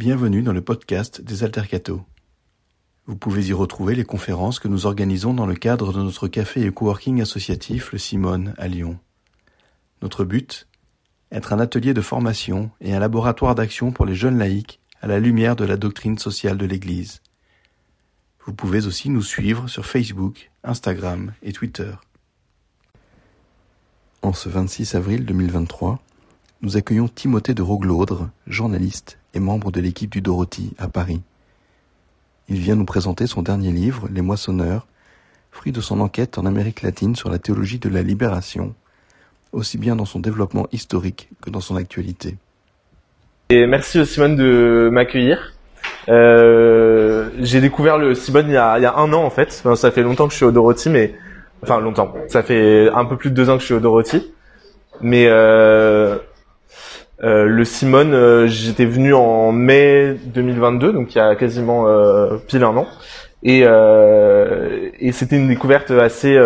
Bienvenue dans le podcast des Altercato. Vous pouvez y retrouver les conférences que nous organisons dans le cadre de notre café et coworking associatif Le Simone à Lyon. Notre but Être un atelier de formation et un laboratoire d'action pour les jeunes laïcs à la lumière de la doctrine sociale de l'Église. Vous pouvez aussi nous suivre sur Facebook, Instagram et Twitter. En ce 26 avril 2023, nous accueillons Timothée de Roglaudre, journaliste et membre de l'équipe du Dorothy à Paris. Il vient nous présenter son dernier livre, Les Moissonneurs, fruit de son enquête en Amérique latine sur la théologie de la libération, aussi bien dans son développement historique que dans son actualité. Et merci Simone de m'accueillir. Euh, j'ai découvert le Simone il y, a, il y a un an en fait. Enfin, ça fait longtemps que je suis au Dorothy, mais enfin longtemps. Ça fait un peu plus de deux ans que je suis au Dorothy. Mais euh, euh, le Simone, euh, j'étais venu en mai 2022, donc il y a quasiment euh, pile un an, et, et c'était une découverte assez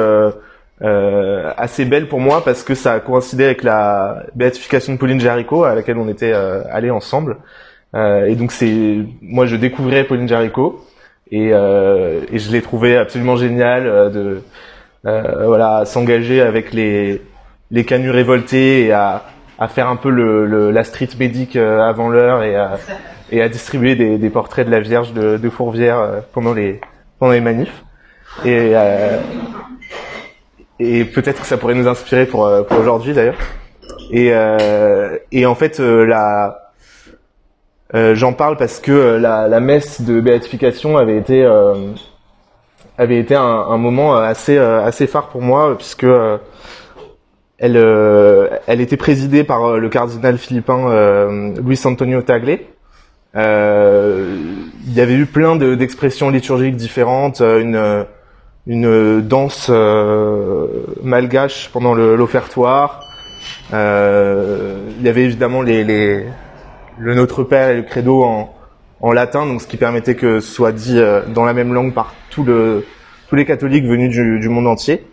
assez belle pour moi parce que ça a coïncidé avec la béatification de Pauline Jaricot à laquelle on était allés ensemble. et donc c'est moi je découvrais Pauline Jaricot et, et je l'ai trouvé absolument génial de voilà s'engager avec les les canuts révoltés et à à faire un peu le, la street médic euh, avant l'heure et à, et à distribuer des, des, portraits de la Vierge de, de Fourvière euh, pendant les pendant les manifs. Et euh, et peut-être que ça pourrait nous inspirer pour pour aujourd'hui d'ailleurs. Et et en fait la j'en parle parce que la, la messe de béatification avait été avait été un, un moment assez assez phare pour moi puisque elle, euh, elle était présidée par euh, le cardinal philippin euh, Luis Antonio Tagle. il y avait eu plein d'expressions liturgiques différentes, une, une danse malgache pendant l'offertoire. il y avait évidemment les, les, le Notre Père et le Credo en, en latin, donc ce qui permettait que ce soit dit dans la même langue par tout le, tous les catholiques venus du, du monde entier.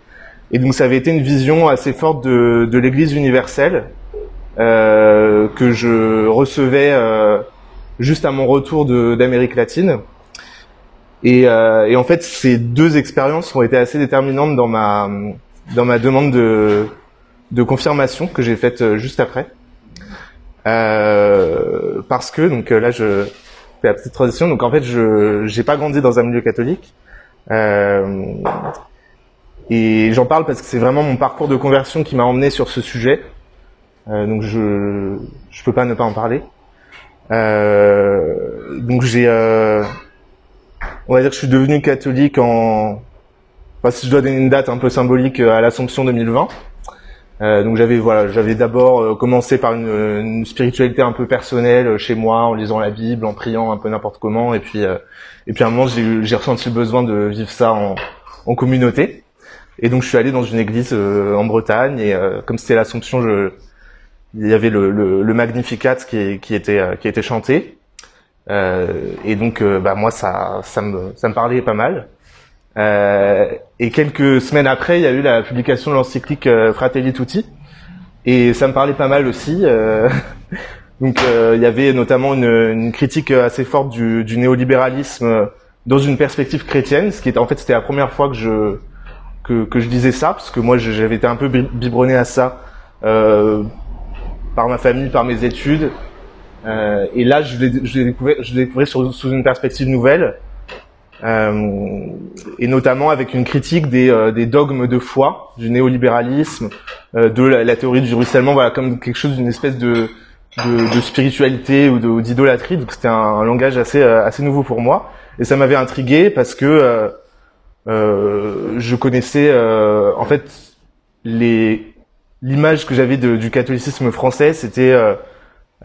Et donc ça avait été une vision assez forte de, de l'Église universelle euh, que je recevais euh, juste à mon retour d'Amérique latine. Et, euh, et, en fait, ces deux expériences ont été assez déterminantes dans ma dans ma demande de, de confirmation que j'ai faite euh, juste après. Euh, parce que donc là, je fais la petite transition. Donc en fait, je j'ai pas grandi dans un milieu catholique. Euh, et j'en parle parce que c'est vraiment mon parcours de conversion qui m'a emmené sur ce sujet. Euh, donc je je peux pas ne pas en parler. Euh, donc j'ai euh, on va dire que je suis devenu catholique en enfin, si je dois donner une date un peu symbolique euh, à l'Assomption 2020. Euh, donc j'avais voilà, j'avais d'abord euh, commencé par une, spiritualité un peu personnelle chez moi, en lisant la Bible, en priant un peu n'importe comment, et puis et puis à un moment j'ai j'ai ressenti le besoin de vivre ça en, en communauté. Et donc je suis allé dans une église euh, en Bretagne et euh, comme c'était l'Assomption, je, il y avait le, le, le Magnificat qui, qui était euh, qui était chanté. et donc bah moi ça ça me ça me parlait pas mal. et quelques semaines après, il y a eu la publication de l'encyclique Fratelli Tutti et ça me parlait pas mal aussi. donc il y avait notamment une, une critique assez forte du, du néolibéralisme dans une perspective chrétienne, ce qui était en fait c'était la première fois que je que, que je disais ça, parce que moi j'avais été un peu biberonné à ça euh, par ma famille, par mes études. Euh, et là, je l'ai découvert, je l'ai découvert sous, une perspective nouvelle, euh, et notamment avec une critique des, euh, des, dogmes de foi, du néolibéralisme, euh, de la, théorie du ruissellement, voilà, comme quelque chose d'une espèce de, de, de, spiritualité ou d'idolâtrie. Donc c'était un, un, langage assez, euh, assez nouveau pour moi, et ça m'avait intrigué parce que je connaissais euh, en fait les l'image que j'avais du catholicisme français, c'était euh,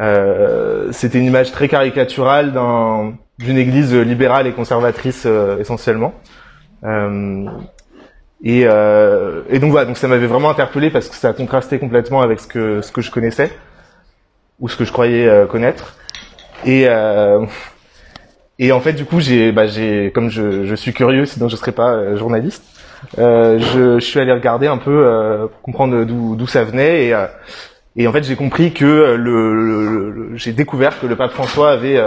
euh, c'était une image très caricaturale d'un d'une église libérale et conservatrice essentiellement. et, et donc voilà, donc ça m'avait vraiment interpellé parce que ça contrastait complètement avec ce que ce que je connaissais ou ce que je croyais connaître. Et et en fait, du coup, j'ai, bah, j'ai, comme je, je, suis curieux, sinon je serais pas euh, journaliste, euh, je, je, suis allé regarder un peu, euh, pour comprendre d'où, d'où ça venait, et, euh, et en fait, j'ai compris que le, le, j'ai découvert que le pape François avait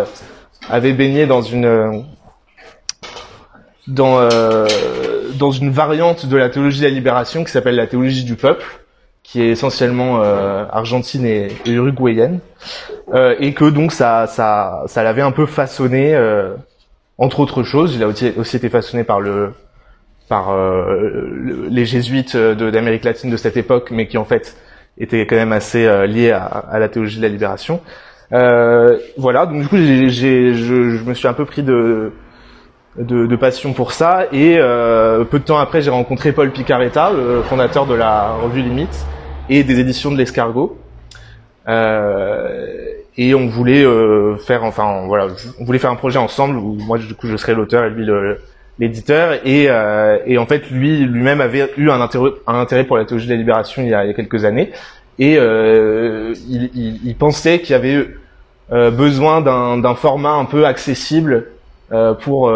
avait baigné dans une dans dans une variante de la théologie de la libération qui s'appelle la théologie du peuple, qui est essentiellement argentine et, uruguayenne, et que donc ça ça ça l'avait un peu façonné entre autres choses. Il a aussi, aussi été façonné par le par euh, les jésuites d'Amérique latine de cette époque, mais qui en fait étaient quand même assez euh, liés à, à, la théologie de la libération. Euh, voilà, donc du coup, j'ai, je, je, me suis un peu pris de, de, de passion pour ça, et euh, peu de temps après, j'ai rencontré Paul Picaretta, le fondateur de la revue Limite et des éditions de l'Escargot. Euh, et on voulait euh, faire, enfin voilà, on voulait faire un projet ensemble où moi du coup je serais l'auteur et lui l'éditeur et, euh, et en fait lui lui-même avait eu un intérêt, pour la théologie de la libération il y a, quelques années et il, pensait qu'il y avait besoin d'un format un peu accessible pour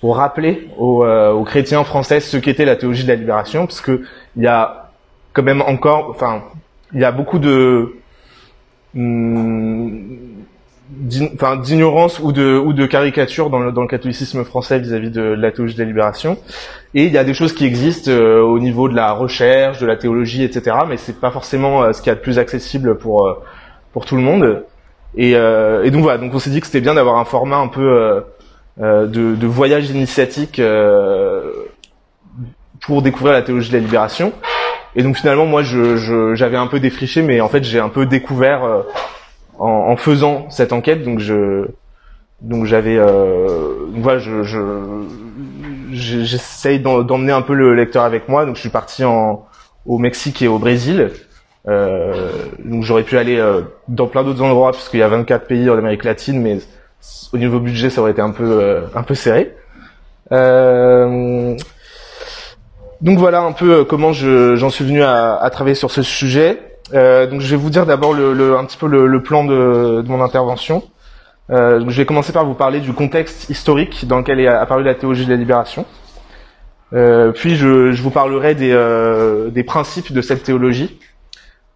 pour rappeler aux, aux, chrétiens français ce qu'était la théologie de la libération parce que il y a quand même encore enfin il y a beaucoup de hum, enfin d'ignorance ou de ou de caricature dans le, dans le catholicisme français vis-à-vis de, la théologie de la libération. Et il y a des choses qui existent euh, au niveau de la recherche de la théologie etc mais c'est pas forcément euh, ce qu'il y a plus accessible pour euh, pour tout le monde. Et, donc voilà donc on s'est dit que c'était bien d'avoir un format un peu de, voyage initiatique pour découvrir la théologie de la libération et donc finalement moi je j'avais un peu défriché mais en fait j'ai un peu découvert en, en, faisant cette enquête. Donc je donc j'avais euh, voilà je, je j'essaye d'emmener un peu le lecteur avec moi. Donc je suis parti en au Mexique et au Brésil. Euh, donc j'aurais pu aller euh, dans plein d'autres endroits puisqu'il y a 24 pays en Amérique latine, mais au niveau budget ça aurait été un peu euh, un peu serré. Euh, donc voilà un peu comment j'en suis venu à, à, travailler sur ce sujet. Euh, donc je vais vous dire d'abord le, le, un petit peu le, le plan de, de, mon intervention. Euh, je vais commencer par vous parler du contexte historique dans lequel est apparue la théologie de la libération. Euh, puis je, je, vous parlerai des, euh, des, principes de cette théologie,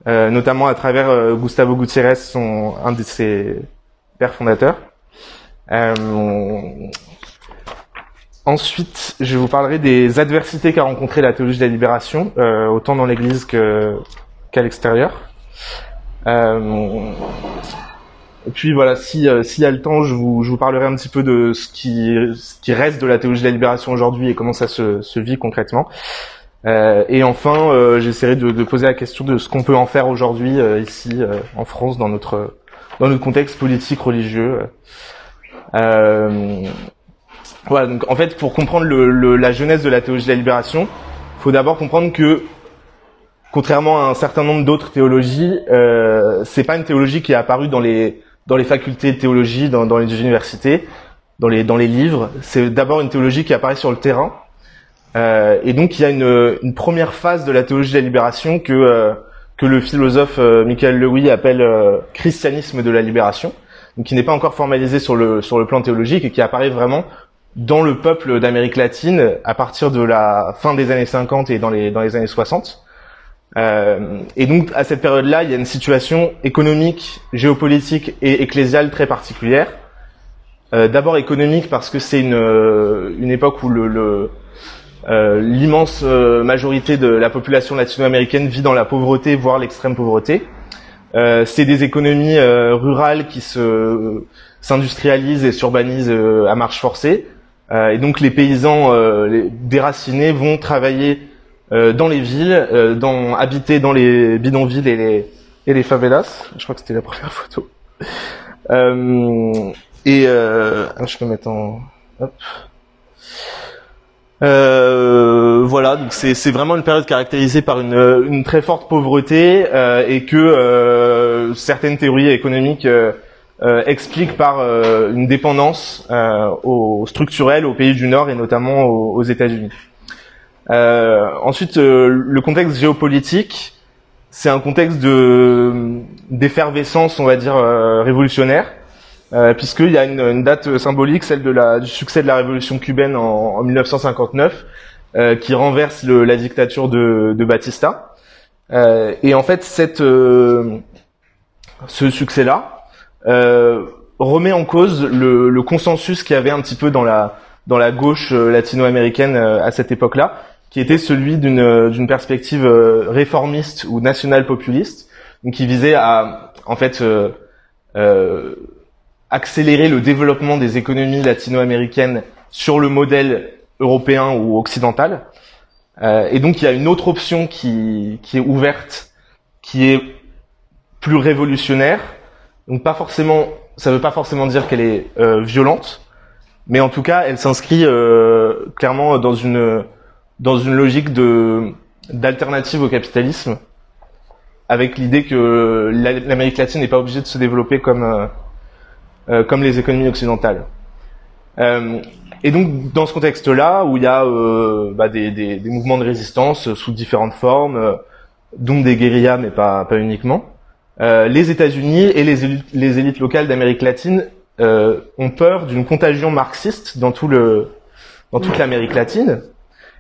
euh, notamment à travers euh, Gustavo Gutiérrez, son, un de ses pères fondateurs. Ensuite, je vous parlerai des adversités qu'a rencontré la théologie de la libération, autant dans l'Église que, qu'à l'extérieur. Euh, et puis voilà, si euh, s'il y a le temps, je vous, je vous parlerai un petit peu de ce qui, ce qui reste de la théologie de la libération aujourd'hui et comment ça se, se vit concrètement. Euh, et enfin, euh, j'essaierai de, de, poser la question de ce qu'on peut en faire aujourd'hui euh, ici en France dans notre dans notre contexte politique religieux. Voilà. Donc en fait, pour comprendre le, le, la jeunesse de la théologie de la libération, faut d'abord comprendre que contrairement à un certain nombre d'autres théologies, euh, c'est pas une théologie qui est apparue dans les dans les facultés de théologie, dans, dans les universités, dans les dans les livres. C'est d'abord une théologie qui apparaît sur le terrain. Euh, et donc il y a une, une, première phase de la théologie de la libération que euh, que le philosophe euh, Michael Lewis appelle euh, christianisme de la libération, donc qui n'est pas encore formalisé sur le sur le plan théologique et qui apparaît vraiment dans le peuple d'Amérique latine à partir de la fin des années 50 et dans les dans les années 60. Euh, et donc à cette période-là, il y a une situation économique, géopolitique et ecclésiale très particulière. Euh, D'abord économique parce que c'est une, euh, une époque où le, euh, l'immense euh, majorité de la population latino-américaine vit dans la pauvreté, voire l'extrême pauvreté. Euh, c'est des économies rurales qui se s'industrialisent et s'urbanisent à marche forcée. Et donc les paysans les déracinés vont travailler euh, dans les villes, euh, dans, habiter dans les bidonvilles et les, et les favelas. Je crois que c'était la première photo. Euh, et euh, ah, je peux mettre en... Hop. Euh, voilà, donc c'est vraiment une période caractérisée par une, une très forte pauvreté euh, et que euh, certaines théories économiques expliquent par une dépendance au structurel aux pays du Nord et notamment aux, aux États-Unis. Euh, ensuite, euh, le contexte géopolitique, c'est un contexte de d'effervescence, on va dire euh, révolutionnaire, euh, puisqu'il y a une, date symbolique, celle de la, du succès de la révolution cubaine en, en 1959, euh, qui renverse le, la dictature de, de Batista. et en fait, cette ce succès-là remet en cause le, le consensus qu'il y avait un petit peu dans la dans la gauche latino-américaine à cette époque-là, qui était celui d'une d'une perspective réformiste ou national populiste, donc qui visait à en fait euh, accélérer le développement des économies latino-américaines sur le modèle européen ou occidental. Euh, et donc il y a une autre option qui, qui est ouverte, qui est plus révolutionnaire. Donc pas forcément, ça veut pas forcément dire qu'elle est euh, violente, mais en tout cas elle s'inscrit euh, clairement dans une dans une logique de d'alternative au capitalisme, avec l'idée que l'Amérique latine n'est pas obligée de se développer comme euh, euh, comme les économies occidentales. Euh, et donc dans ce contexte-là, où il y a euh, bah, des, des, des, mouvements de résistance sous différentes formes, dont des guérillas, mais pas, pas uniquement, euh, les États-Unis et les élites, les élites locales d'Amérique latine euh, ont peur d'une contagion marxiste dans tout le dans toute l'Amérique latine.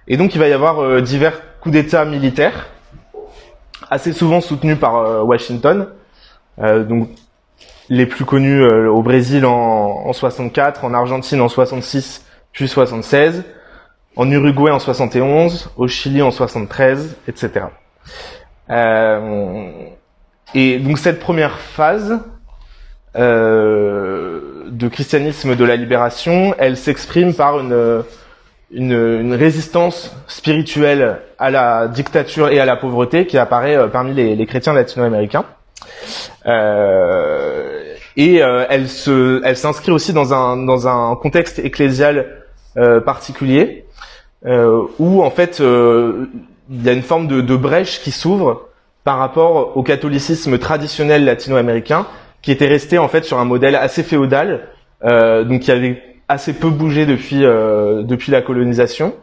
Et donc il va y avoir divers coups d'État militaires, assez souvent soutenus par Washington. donc les plus connus au Brésil en, en 64, en Argentine en 66 puis 76, en Uruguay en 71, au Chili en 73, etc. Euh, et donc cette première phase euh, de christianisme de la libération, elle s'exprime par une, une, une, résistance spirituelle à la dictature et à la pauvreté qui apparaît euh, parmi les, les chrétiens latino-américains. Euh, et euh, elle se, elle s'inscrit aussi dans un dans un contexte ecclésial euh, particulier euh, où en fait euh, il y a une forme de, de brèche qui s'ouvre par rapport au catholicisme traditionnel latino-américain qui était resté en fait sur un modèle assez féodal, euh, donc qui avait assez peu bougé depuis euh, depuis la colonisation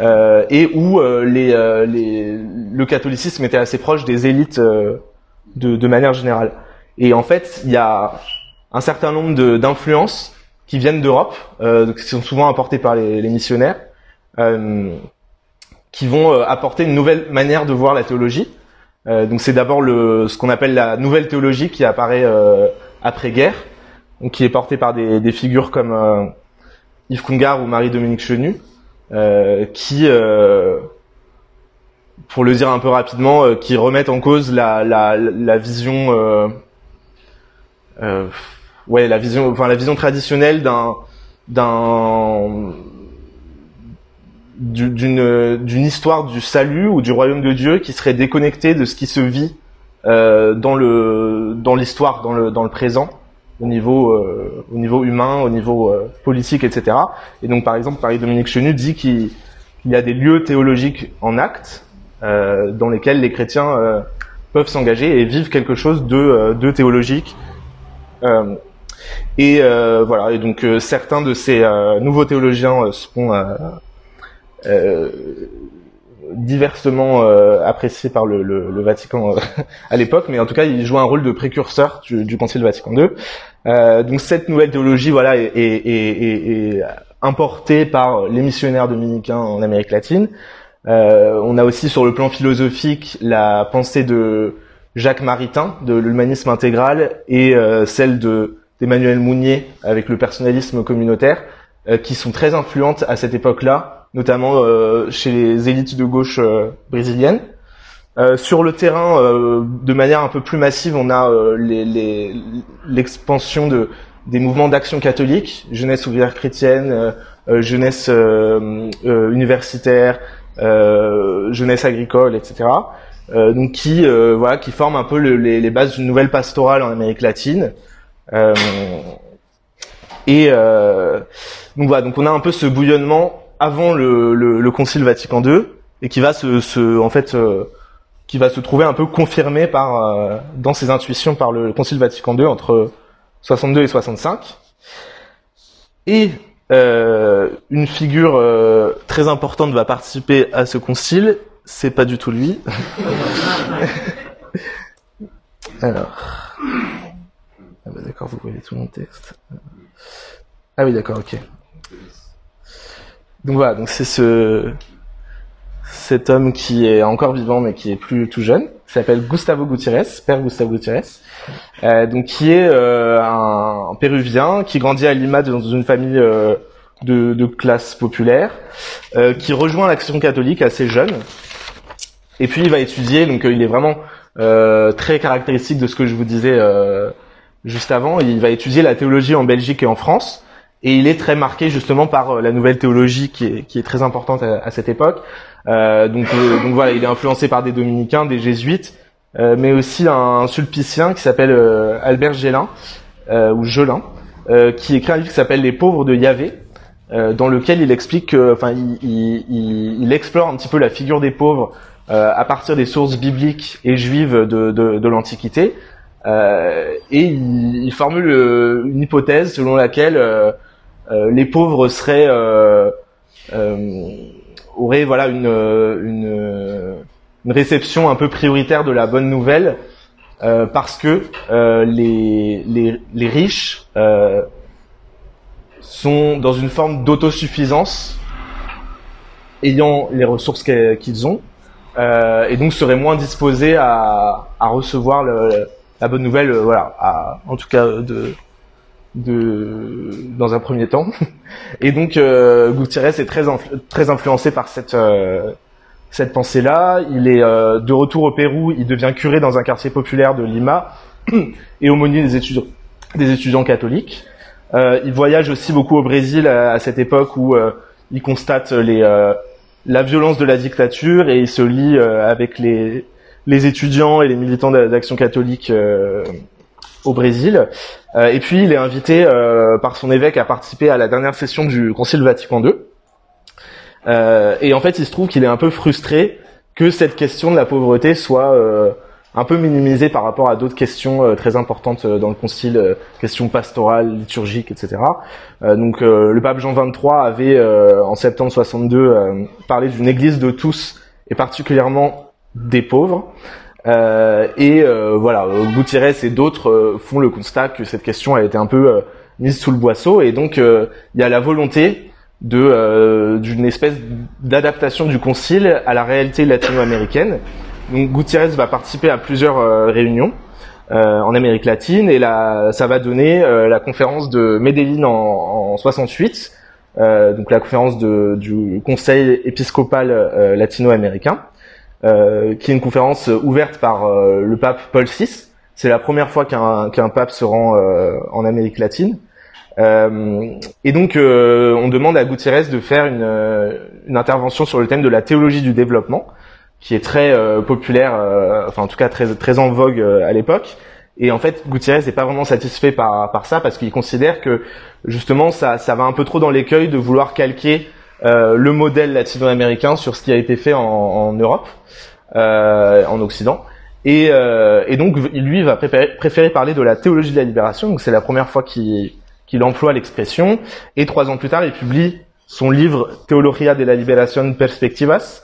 euh, et où les, les, le catholicisme était assez proche des élites de, de, manière générale. Et en fait, il y a un certain nombre d'influences qui viennent d'Europe, euh, qui sont souvent apportés par les, les missionnaires, euh, qui vont euh, apporter une nouvelle manière de voir la théologie. Euh, donc c'est d'abord le ce qu'on appelle la nouvelle théologie qui apparaît euh, après-guerre, donc qui est portée par des, des figures comme Yves Congar ou Marie-Dominique Chenu, qui pour le dire un peu rapidement, qui remettent en cause la, la, la vision euh, ouais, la vision, enfin la vision traditionnelle d'un d'un d'une d'une histoire du salut ou du royaume de Dieu qui serait déconnectée de ce qui se vit euh, dans le dans l'histoire, dans le dans le présent, au niveau euh, au niveau humain, au niveau euh, politique, etc. Et donc par exemple, Marie-Dominique Chenu dit qu'il y a des lieux théologiques en acte euh, dans lesquels les chrétiens euh, peuvent s'engager et vivre quelque chose de, de théologique. Euh, et euh, voilà, et donc euh, certains de ces euh, nouveaux théologiens seront diversement appréciés par le, le, le Vatican à l'époque, mais en tout cas, ils jouent un rôle de précurseur du, du Concile Vatican II. donc cette nouvelle théologie, voilà, est, est, est, est, importée par les missionnaires dominicains en Amérique latine. on a aussi sur le plan philosophique la pensée de Jacques Maritain de l'humanisme intégral et celle de Emmanuel Mounier avec le personnalisme communautaire, euh, qui sont très influentes à cette époque-là, notamment euh, chez les élites de gauche euh, brésiliennes. sur le terrain, de manière un peu plus massive, on a l'expansion de des mouvements d'action catholique, jeunesse ouvrière chrétienne, jeunesse universitaire, jeunesse agricole, etc. donc qui voilà qui forment un peu les, les, bases d'une nouvelle pastorale en Amérique latine. Et euh, donc voilà, donc on a un peu ce bouillonnement avant le, le, le Concile Vatican II et qui va se, se en fait euh, qui va se trouver un peu confirmé par euh, dans ses intuitions par le Concile Vatican II entre 62 et 65. Et euh, une figure euh, très importante va participer à ce concile, c'est pas du tout lui. Alors. Ah bah d'accord, vous voyez tout mon texte. Ah oui, d'accord, ok. Donc voilà, donc c'est ce cet homme qui est encore vivant mais qui est plus tout jeune, qui s'appelle Gustavo Gutiérrez, père Gustavo Gutiérrez, donc qui est un, péruvien qui grandit à Lima dans une famille de, de, classe populaire, qui rejoint l'action catholique assez jeune. Et puis il va étudier, donc il est vraiment très caractéristique de ce que je vous disais juste avant. Il va étudier la théologie en Belgique et en France. Et il est très marqué justement par la nouvelle théologie qui est, qui est très importante à, cette époque. Euh, donc, donc voilà, il est influencé par des dominicains, des jésuites, euh, mais aussi un sulpicien qui s'appelle euh, Albert Gélin ou Gelin, qui écrit un livre qui s'appelle Les pauvres de Yahvé, dans lequel il explique, enfin, il, il, il, explore un petit peu la figure des pauvres à partir des sources bibliques et juives de, de, de l'Antiquité, et il, formule une hypothèse selon laquelle les pauvres seraient aurait voilà une, une, une, réception un peu prioritaire de la bonne nouvelle euh, parce que euh, les, les, les, riches euh, sont dans une forme d'autosuffisance ayant les ressources qu'ils ont euh, et donc seraient moins disposés à, à recevoir le, la bonne nouvelle voilà à, en tout cas de de dans un premier temps. Et donc euh, Gutiérrez est très très influencé par cette euh, cette pensée-là. Il est euh, de retour au Pérou, il devient curé dans un quartier populaire de Lima et aumônier des étudiants des étudiants catholiques. Euh, il voyage aussi beaucoup au Brésil à, cette époque où il constate les la violence de la dictature et il se lie avec les les étudiants et les militants d'action catholique au Brésil. Euh, et puis il est invité euh, par son évêque à participer à la dernière session du Concile Vatican II. Euh, et en fait, il se trouve qu'il est un peu frustré que cette question de la pauvreté soit un peu minimisée par rapport à d'autres questions très importantes dans le Concile, questions pastorales, liturgiques, etc. donc le pape Jean XXIII avait en septembre 62 parlé d'une Église de tous et particulièrement des pauvres. Euh, et euh, voilà, Gutiérrez et d'autres euh, font le constat que cette question a été un peu mise sous le boisseau, et donc il y a la volonté de d'une espèce d'adaptation du concile à la réalité latino-américaine. Donc Gutiérrez va participer à plusieurs réunions en Amérique latine, et là, ça va donner la conférence de Medellin en, en 68, donc la conférence du Conseil épiscopal latino-américain. Euh, qui est une conférence ouverte par euh, le pape Paul VI. C'est la première fois qu'un qu'un pape se rend euh, en Amérique latine. et donc, on demande à Gutiérrez de faire une, une intervention sur le thème de la théologie du développement, qui est très populaire, enfin en tout cas très très en vogue à l'époque. Et en fait, Gutiérrez n'est pas vraiment satisfait par, par ça parce qu'il considère que justement ça, ça va un peu trop dans l'écueil de vouloir calquer euh, le modèle latino-américain sur ce qui a été fait en, en Europe, euh, en Occident. Et, euh, et, donc lui va préférer, parler de la théologie de la libération. Donc c'est la première fois qu'il emploie l'expression. Et trois ans plus tard, il publie son livre Teologia de la Liberación Perspectivas,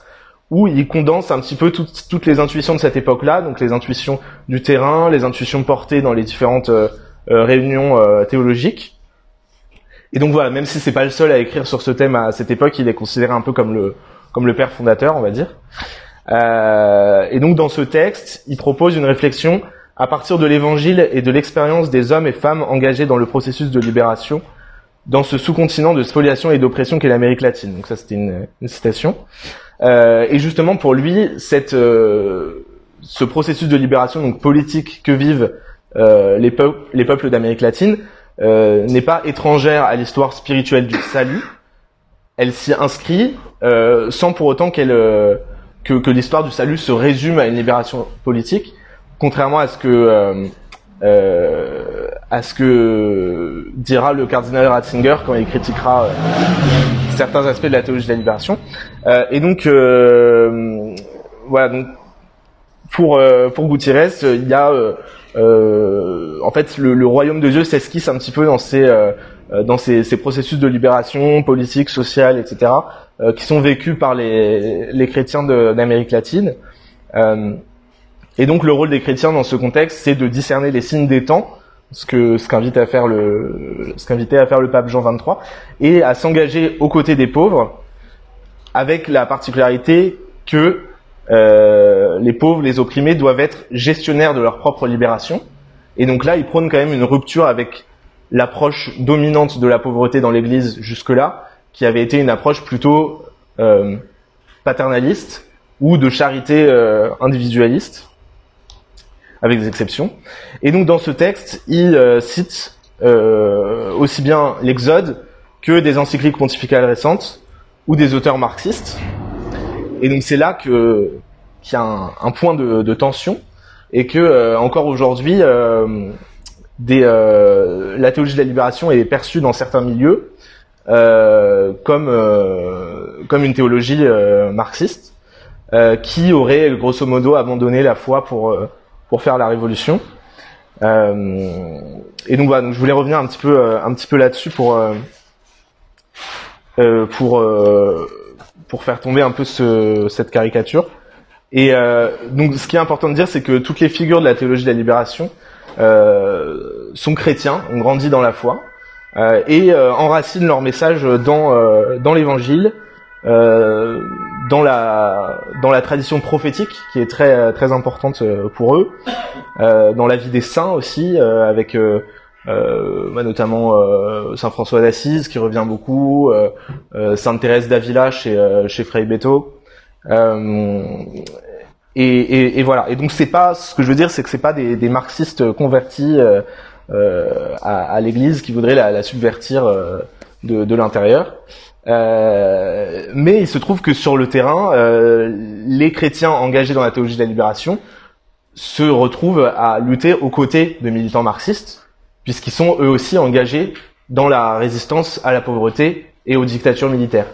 où il condense un petit peu toutes, toutes les intuitions de cette époque-là, donc les intuitions du terrain, les intuitions portées dans les différentes euh, réunions euh, théologiques, et donc voilà, même si c'est pas le seul à écrire sur ce thème à cette époque, il est considéré un peu comme le comme le père fondateur, on va dire. Euh, et donc dans ce texte, il propose une réflexion à partir de l'Évangile et de l'expérience des hommes et femmes engagés dans le processus de libération dans ce sous-continent de spoliation et d'oppression qu'est l'Amérique latine. Donc ça, c'était une, citation. Euh, et justement, pour lui, cette, euh, ce processus de libération donc politique que vivent euh, les, les peuples d'Amérique latine euh, n'est pas étrangère à l'histoire spirituelle du salut. Elle s'y inscrit euh, sans pour autant qu'elle euh, que, que l'histoire du salut se résume à une libération politique, contrairement à ce que à ce que dira le cardinal Ratzinger quand il critiquera certains aspects de la théologie de la libération. et donc voilà donc pour pour Gutiérrez, il y a euh, en fait, le, le, royaume de Dieu s'esquisse un petit peu dans ces euh, euh, dans ces, ces, processus de libération politique, sociale, etc., qui sont vécus par les, les chrétiens d'Amérique latine. et donc, le rôle des chrétiens dans ce contexte, c'est de discerner les signes des temps, ce que ce qu'invite à faire le ce qu'invitait à faire le pape Jean XXIII, et à s'engager aux côtés des pauvres, avec la particularité que euh, les pauvres, les opprimés doivent être gestionnaires de leur propre libération Et donc là, il prône quand même une rupture avec l'approche dominante de la pauvreté dans l'Église jusque-là, qui avait été une approche plutôt euh, paternaliste ou de charité euh, individualiste, avec des exceptions. Et donc dans ce texte, il euh, cite euh, aussi bien l'Exode que des encycliques pontificales récentes ou des auteurs marxistes. Et donc c'est là que qu'il y a un, un point de, de, tension et que euh, encore aujourd'hui, euh, des, euh, la théologie de la libération est perçue dans certains milieux comme comme une théologie marxiste qui aurait grosso modo abandonné la foi pour pour faire la révolution. et donc voilà, donc je voulais revenir un petit peu un petit peu là-dessus pour pour pour faire tomber un peu ce, cette caricature. Et euh, donc, ce qui est important de dire, c'est que toutes les figures de la théologie de la libération euh, sont chrétiens, ont grandi dans la foi euh, et euh, enracinent leur message dans euh, dans l'Évangile, euh, dans la dans la tradition prophétique qui est très très importante pour eux, dans la vie des saints aussi, avec bah, notamment Saint François d'Assise qui revient beaucoup, Sainte Thérèse d'Avila chez chez Frei Beto. Et, et, et, voilà. Et donc c'est pas ce que je veux dire, c'est que c'est pas des, des, marxistes convertis euh, euh, à, à l'Église qui voudraient la, la subvertir euh, de, de l'intérieur. Euh, mais il se trouve que sur le terrain, euh, les chrétiens engagés dans la théologie de la libération se retrouvent à lutter aux côtés de militants marxistes, puisqu'ils sont eux aussi engagés dans la résistance à la pauvreté et aux dictatures militaires.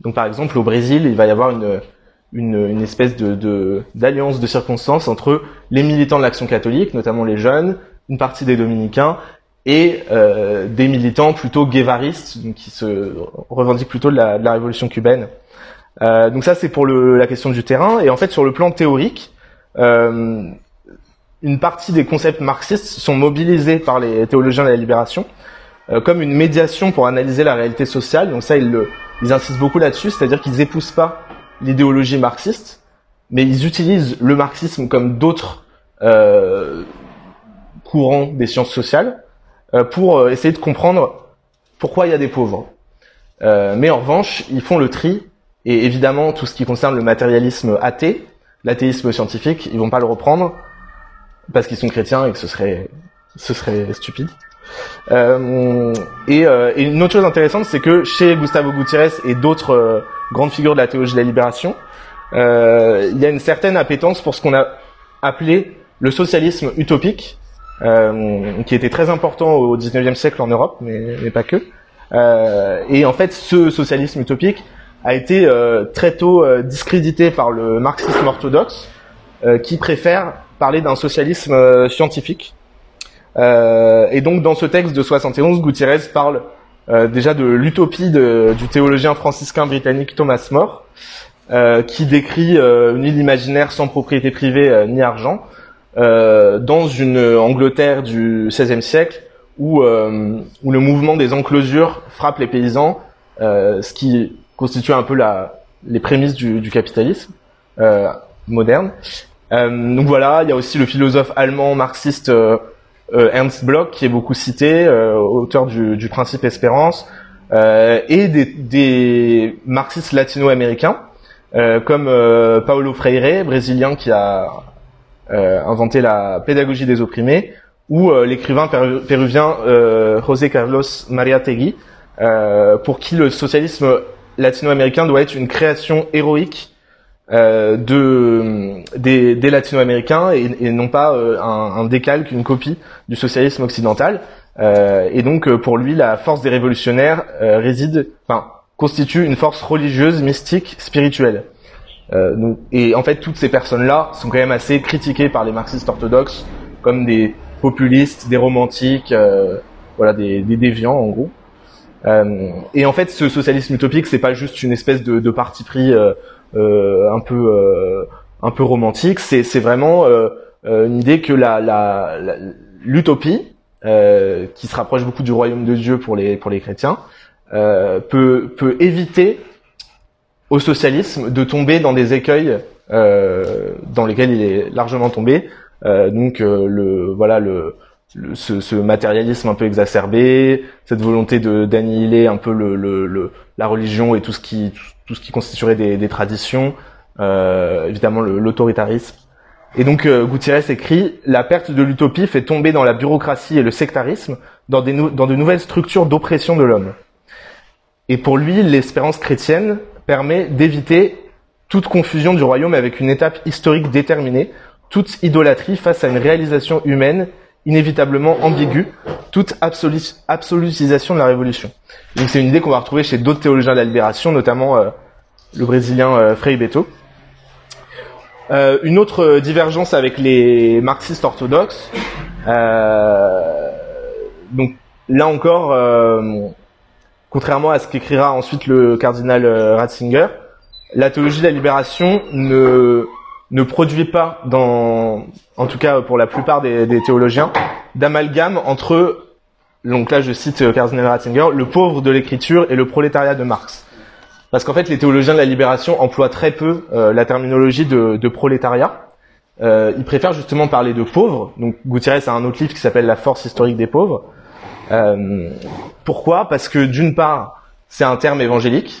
Donc par exemple au Brésil, il va y avoir une une, une espèce de d'alliance de, circonstances entre les militants de l'action catholique, notamment les jeunes, une partie des dominicains, et euh, des militants plutôt guévaristes, qui se revendiquent plutôt de la, de la révolution cubaine. Euh, donc ça c'est pour le, la question du terrain. Et en fait sur le plan théorique, euh, une partie des concepts marxistes sont mobilisés par les théologiens de la libération euh, comme une médiation pour analyser la réalité sociale. Donc ça ils, le, ils insistent beaucoup là-dessus, c'est-à-dire qu'ils épousent pas l'idéologie marxiste, mais ils utilisent le marxisme comme d'autres euh, courants des sciences sociales euh, pour euh, essayer de comprendre pourquoi il y a des pauvres. Euh, mais en revanche, ils font le tri, et évidemment tout ce qui concerne le matérialisme athée, l'athéisme scientifique, ils vont pas le reprendre parce qu'ils sont chrétiens et que ce serait ce serait stupide. Euh, et, euh, et, une autre chose intéressante, c'est que chez Gustavo Gutiérrez et d'autres euh, grandes figures de la théologie de la libération, il y a une certaine appétence pour ce qu'on a appelé le socialisme utopique, qui était très important au XIXe siècle en Europe, mais pas que. et en fait, ce socialisme utopique a été très tôt discrédité par le marxisme orthodoxe, qui préfère parler d'un socialisme scientifique euh, et donc dans ce texte de 71, Gutiérrez parle euh, déjà de l'utopie du théologien franciscain britannique Thomas More, euh, qui décrit une île imaginaire sans propriété privée ni argent, dans une Angleterre du XVIe siècle où, où le mouvement des enclosures frappe les paysans, ce qui constitue un peu la, les prémices du capitalisme moderne. Donc voilà, il y a aussi le philosophe allemand marxiste euh, Ernst Bloch, qui est beaucoup cité, euh, auteur du, du, principe espérance, euh, et des, des marxistes latino-américains, comme Paulo Freire, brésilien qui a inventé la pédagogie des opprimés, ou l'écrivain péruvien José Carlos Mariategui, pour qui le socialisme latino-américain doit être une création héroïque euh, de des, des latino-américains et, et, non pas euh, un, un, décalque, une copie du socialisme occidental. Euh, et donc euh, pour lui, la force des révolutionnaires réside, enfin constitue une force religieuse, mystique, spirituelle. Donc, et en fait, toutes ces personnes-là sont quand même assez critiquées par les marxistes orthodoxes comme des populistes, des romantiques, voilà, des, des, déviants en gros. et en fait, ce socialisme utopique, c'est pas juste une espèce de, de parti pris euh, un peu euh, un peu romantique. C'est c'est vraiment euh, une idée que la l'utopie qui se rapproche beaucoup du royaume de Dieu pour les pour les chrétiens peut peut éviter au socialisme de tomber dans des écueils euh, dans lesquels il est largement tombé. Euh, donc le voilà le ce, ce, matérialisme un peu exacerbé, cette volonté de d'annihiler un peu le, le, la religion et tout ce qui tout, ce qui constituerait des, traditions, euh, évidemment l'autoritarisme. Et donc euh, Gutiérrez écrit la perte de l'utopie fait tomber dans la bureaucratie et le sectarisme dans, des dans de nouvelles structures d'oppression de l'homme. Et pour lui, l'espérance chrétienne permet d'éviter toute confusion du royaume avec une étape historique déterminée, toute idolâtrie face à une réalisation humaine inévitablement ambiguë, toute absolutisation de la révolution. Donc c'est une idée qu'on va retrouver chez d'autres théologiens de la libération, notamment euh, le brésilien euh, Frei Beto. Euh, une autre divergence avec les marxistes orthodoxes. Euh, donc là encore, contrairement à ce qu'écrira ensuite le cardinal Ratzinger, la théologie de la libération ne ne produit pas, dans, en tout cas pour la plupart des, des théologiens, d'amalgame entre, donc là je cite Cardinal Ratzinger, le pauvre de l'écriture et le prolétariat de Marx. Parce qu'en fait, les théologiens de la libération emploient très peu euh, la terminologie de, prolétariat. Euh, ils préfèrent justement parler de pauvres. Donc Gutiérrez a un autre livre qui s'appelle La force historique des pauvres. Euh, pourquoi? Parce que d'une part, c'est un terme évangélique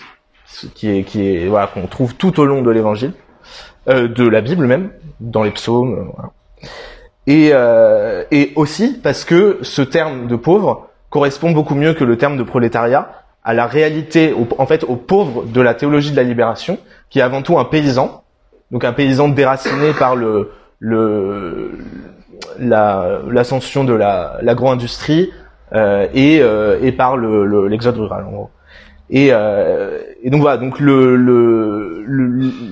qui est, qui est voilà qu'on trouve tout au long de l'Évangile. Euh, de la Bible même, dans les psaumes. Euh, voilà. Et, et aussi parce que ce terme de pauvre correspond beaucoup mieux que le terme de prolétariat à la réalité, en fait, aux pauvres de la théologie de la libération, qui est avant tout un paysan, donc un paysan déraciné par le, le l'ascension de la l'agro-industrie euh, et, euh, et par l'exode le, rural en gros. Et, euh, et donc voilà, donc le, le,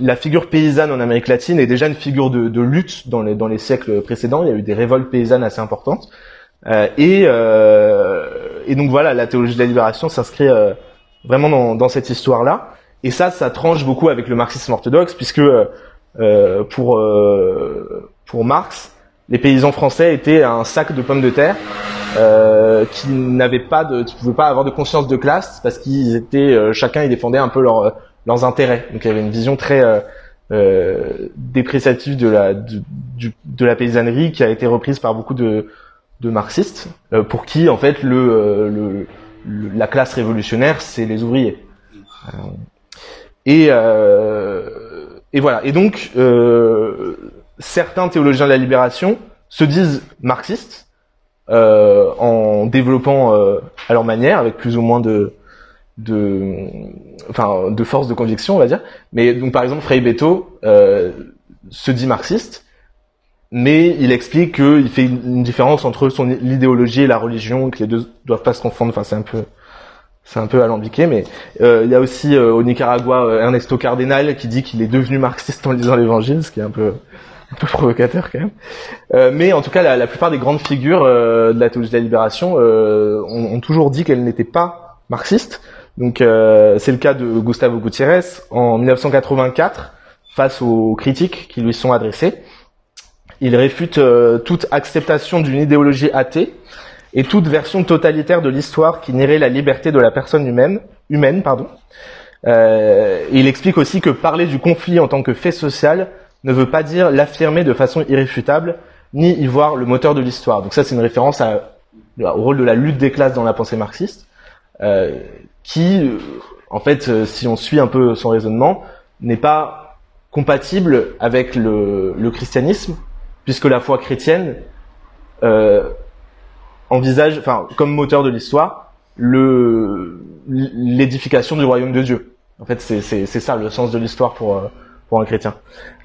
la figure paysanne en Amérique latine est déjà une figure de, de lutte dans les, dans les siècles précédents. Il y a eu des révoltes paysannes assez importantes. Euh, et, euh, et donc voilà, la théologie de la libération s'inscrit euh, vraiment dans, dans cette histoire-là. Et ça, ça tranche beaucoup avec le marxisme orthodoxe, puisque euh, pour pour Marx, les paysans français étaient un sac de pommes de terre euh, qui n'avaient pas de, qui pouvaient pas avoir de conscience de classe parce qu'ils étaient, euh, chacun ils défendait un peu leur, leurs intérêts. Donc il y avait une vision très euh, euh dépréciative de la de, de, la paysannerie qui a été reprise par beaucoup de, de marxistes, euh, pour qui en fait le, le, la classe révolutionnaire c'est les ouvriers. et et voilà. Et donc certains théologiens de la libération se disent marxistes euh, en développant euh, à leur manière, avec plus ou moins de, enfin, de force de conviction, on va dire. Mais donc par exemple, Frei Beto euh, se dit marxiste, mais il explique qu'il fait une différence entre son l'idéologie et la religion, que les deux doivent pas se confondre. Enfin, c'est un peu c'est un peu alambiqué, mais euh, il y a aussi euh, au Nicaragua Ernesto Cardenal qui dit qu'il est devenu marxiste en lisant l'Évangile, ce qui est un peu un peu provocateur quand même. Euh, mais en tout cas, la, la, plupart des grandes figures euh, de la théologie de la libération euh, ont, ont, toujours dit qu'elles n'étaient pas marxistes. Donc euh, c'est le cas de Gustavo Gutiérrez en 1984 face aux critiques qui lui sont adressées. Il réfute euh, toute acceptation d'une idéologie athée et toute version totalitaire de l'histoire qui nierait la liberté de la personne humaine. humaine pardon. Euh, il explique aussi que parler du conflit en tant que fait social ne veut pas dire l'affirmer de façon irréfutable, ni y voir le moteur de l'histoire. Donc ça, c'est une référence au rôle de la lutte des classes dans la pensée marxiste, euh, qui, en fait, si on suit un peu son raisonnement, n'est pas compatible avec le, christianisme, puisque la foi chrétienne euh, envisage, enfin, comme moteur de l'histoire, le l'édification du royaume de Dieu. En fait, c'est ça le sens de l'histoire pour euh, pour un chrétien.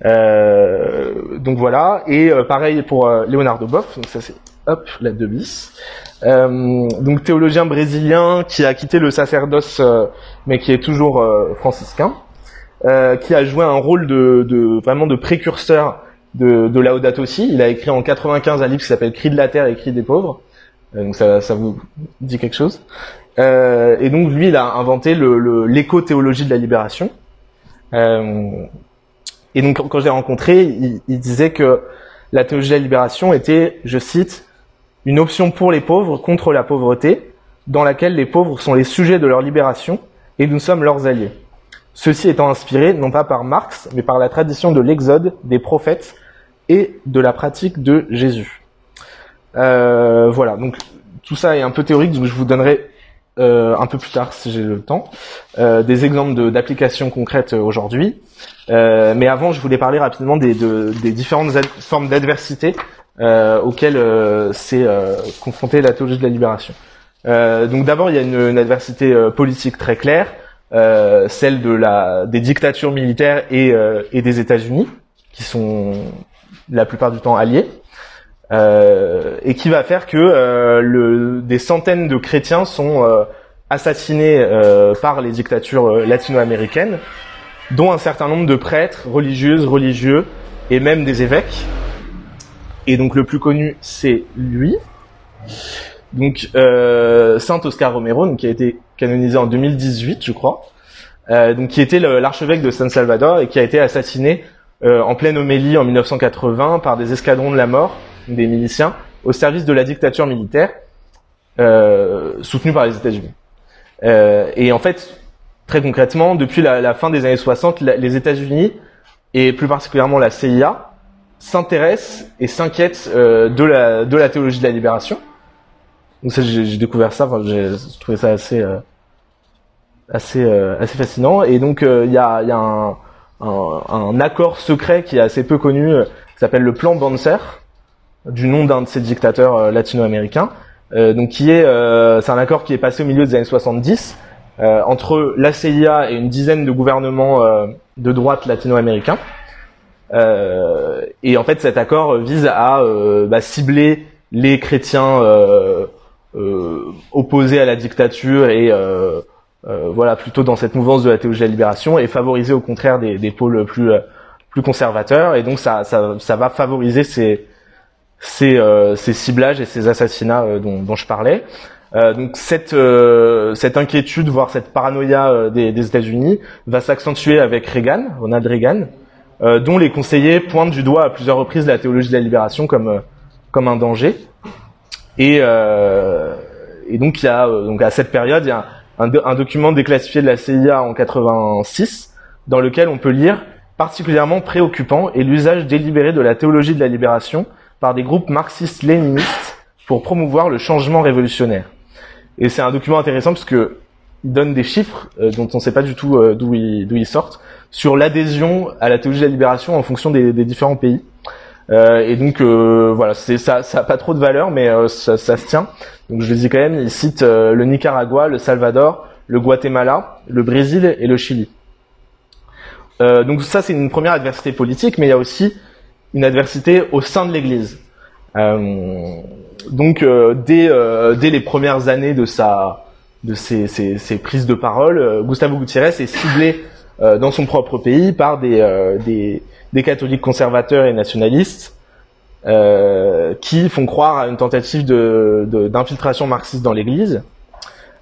Euh, donc voilà, et euh, pareil pour euh, Leonardo Boff, donc ça c'est hop la 2 bis. Euh, donc théologien brésilien qui a quitté le sacerdoce mais qui est toujours franciscain, qui a joué un rôle de, de vraiment de précurseur de, de Laudato Si. Il a écrit en 95 un livre qui s'appelle Cri de la terre et Cri des pauvres. donc ça, ça vous dit quelque chose. et donc lui, il a inventé l'éco-théologie de la libération. Euh, et donc quand je l'ai rencontré, il, il, disait que la théologie de la libération était, je cite, une option pour les pauvres contre la pauvreté, dans laquelle les pauvres sont les sujets de leur libération et nous sommes leurs alliés. Ceci étant inspiré non pas par Marx, mais par la tradition de l'Exode, des prophètes et de la pratique de Jésus. voilà, donc tout ça est un peu théorique, donc je vous donnerai euh, un peu plus tard si j'ai le temps, euh, des exemples d'applications concrètes euh, aujourd'hui. Euh, mais avant, je voulais parler rapidement des, de, des différentes formes d'adversité euh, auxquelles s'est confrontée la théologie de la libération. donc d'abord, il y a une, une adversité politique très claire, celle de la, des dictatures militaires et, et des États-Unis, qui sont la plupart du temps alliés. Euh, et qui va faire que euh, le, des centaines de chrétiens sont euh, assassinés par les dictatures latino-américaines, dont un certain nombre de prêtres, religieuses, religieux et même des évêques. Et donc le plus connu, c'est lui. Donc Saint Oscar Romero, donc, qui a été canonisé en 2018, je crois, donc qui était l'archevêque de San Salvador et qui a été assassiné en pleine homélie en 1980 par des escadrons de la mort des miliciens au service de la dictature militaire euh, soutenue par les États-Unis. Euh, et en fait, très concrètement, depuis la, fin des années 60, les États-Unis et plus particulièrement la CIA s'intéressent et s'inquiètent euh, de, la, de la théologie de la libération. Donc ça, j'ai découvert ça, enfin, j'ai trouvé ça assez euh, assez euh, assez fascinant. Et donc il y a, y a un, un, accord secret qui est assez peu connu, qui s'appelle le plan Banzer, du nom d'un de ces dictateurs euh, latino-américains. Euh, donc qui est, euh, c'est un accord qui est passé au milieu des années 70 entre la CIA et une dizaine de gouvernements de droite latino-américains. et en fait, cet accord vise à bah, cibler les chrétiens opposés à la dictature et voilà plutôt dans cette mouvance de la théologie de la libération et favoriser au contraire des, des pôles plus plus conservateurs. Et donc ça, ça, ça va favoriser ces ces, euh, ces ciblages et ces assassinats euh, dont, dont, je parlais. Euh, donc cette, cette inquiétude, voire cette paranoïa des, des États-Unis, va s'accentuer avec Reagan, Ronald Reagan, dont les conseillers pointent du doigt à plusieurs reprises la théologie de la libération comme comme un danger. Et, et donc il y a donc à cette période il y a un, un, document déclassifié de la CIA en 86 dans lequel on peut lire particulièrement préoccupant est l'usage délibéré de la théologie de la libération par des groupes marxistes-léninistes pour promouvoir le changement révolutionnaire. Et c'est un document intéressant parce que il donne des chiffres euh, dont on ne sait pas du tout euh, d'où ils, ils sortent sur l'adhésion à la théologie de la libération en fonction des, des différents pays. Euh, et donc voilà, c'est ça, ça a pas trop de valeur, mais ça, ça, se tient. Donc je le dis quand même, il cite le Nicaragua, le Salvador, le Guatemala, le Brésil et le Chili. donc ça c'est une première adversité politique, mais il y a aussi une adversité au sein de l'Église. Euh, donc euh, dès, euh, dès les premières années de sa de ses, ses, ses prises de parole, Gustavo Gutiérrez est ciblé dans son propre pays par des, des, des catholiques conservateurs et nationalistes qui font croire à une tentative de, d'infiltration marxiste dans l'Église.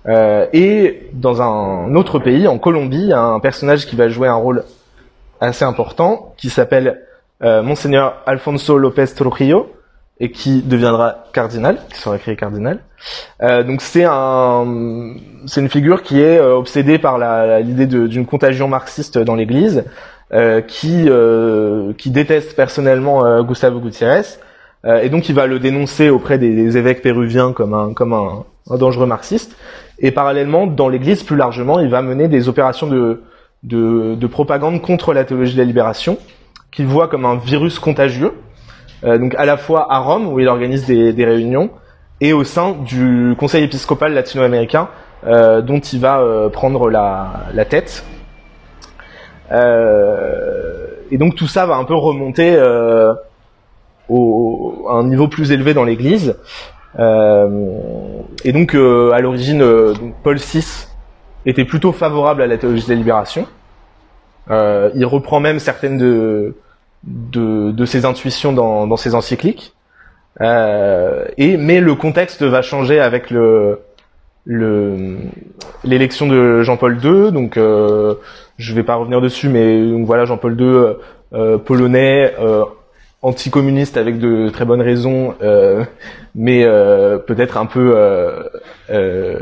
et dans un autre pays, en Colombie, un personnage qui va jouer un rôle assez important, qui s'appelle euh, Monseigneur Alfonso Lopez Trujillo, et qui deviendra cardinal, qui sera créé cardinal. Euh, donc c'est un, c'est une figure qui est euh, obsédée par l'idée d'une contagion marxiste dans l'Église, euh, qui euh, qui déteste personnellement Gustavo Gutiérrez, et donc il va le dénoncer auprès des, évêques péruviens comme un comme un, un, dangereux marxiste. Et parallèlement, dans l'Église plus largement, il va mener des opérations de de, de propagande contre la théologie de la libération, qu'il voit comme un virus contagieux, euh, donc à la fois à Rome où il organise des, des, réunions et au sein du Conseil épiscopal latino-américain euh, dont il va euh, prendre la, la tête. Euh, et donc tout ça va un peu remonter euh, au, à un niveau plus élevé dans l'Église. et donc à l'origine, Paul VI était plutôt favorable à la théologie de la libération. Euh, il reprend même certaines de, de, de ses intuitions dans, dans ses encycliques. Euh, et mais le contexte va changer avec le le l'élection de Jean-Paul II. Donc euh, je vais pas revenir dessus, mais donc, voilà Jean-Paul II euh, polonais. Euh, anticommuniste avec de très bonnes raisons, euh, mais euh, peut-être un peu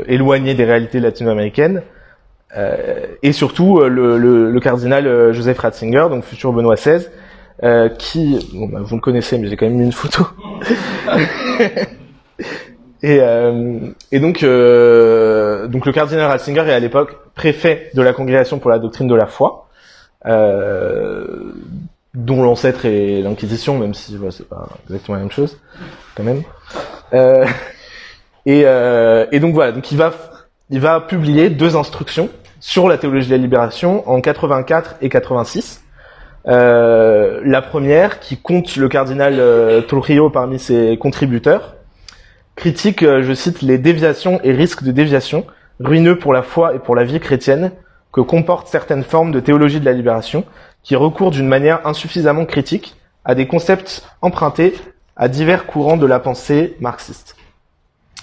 éloigné des réalités latino-américaines. Et surtout le, le, le, cardinal Joseph Ratzinger, donc futur Benoît XVI, qui, bon, bah, vous le connaissez, mais j'ai quand même mis une photo, Et, euh, et donc, euh, donc le cardinal Ratzinger est à l'époque préfet de la congrégation pour la doctrine de la foi, euh, dont l'ancêtre est l'Inquisition, même si voilà, c'est pas exactement la même chose, quand même. Euh, et, euh, et donc voilà, donc il va, il va publier deux instructions sur la théologie de la libération en 84 et 86. Euh, la première, qui compte le cardinal euh, parmi ses contributeurs, critique, euh, je cite, les déviations et risques de déviation, ruineux pour la foi et pour la vie chrétienne, que comportent certaines formes de théologie de la libération, qui recourent d'une manière insuffisamment critique à des concepts empruntés à divers courants de la pensée marxiste.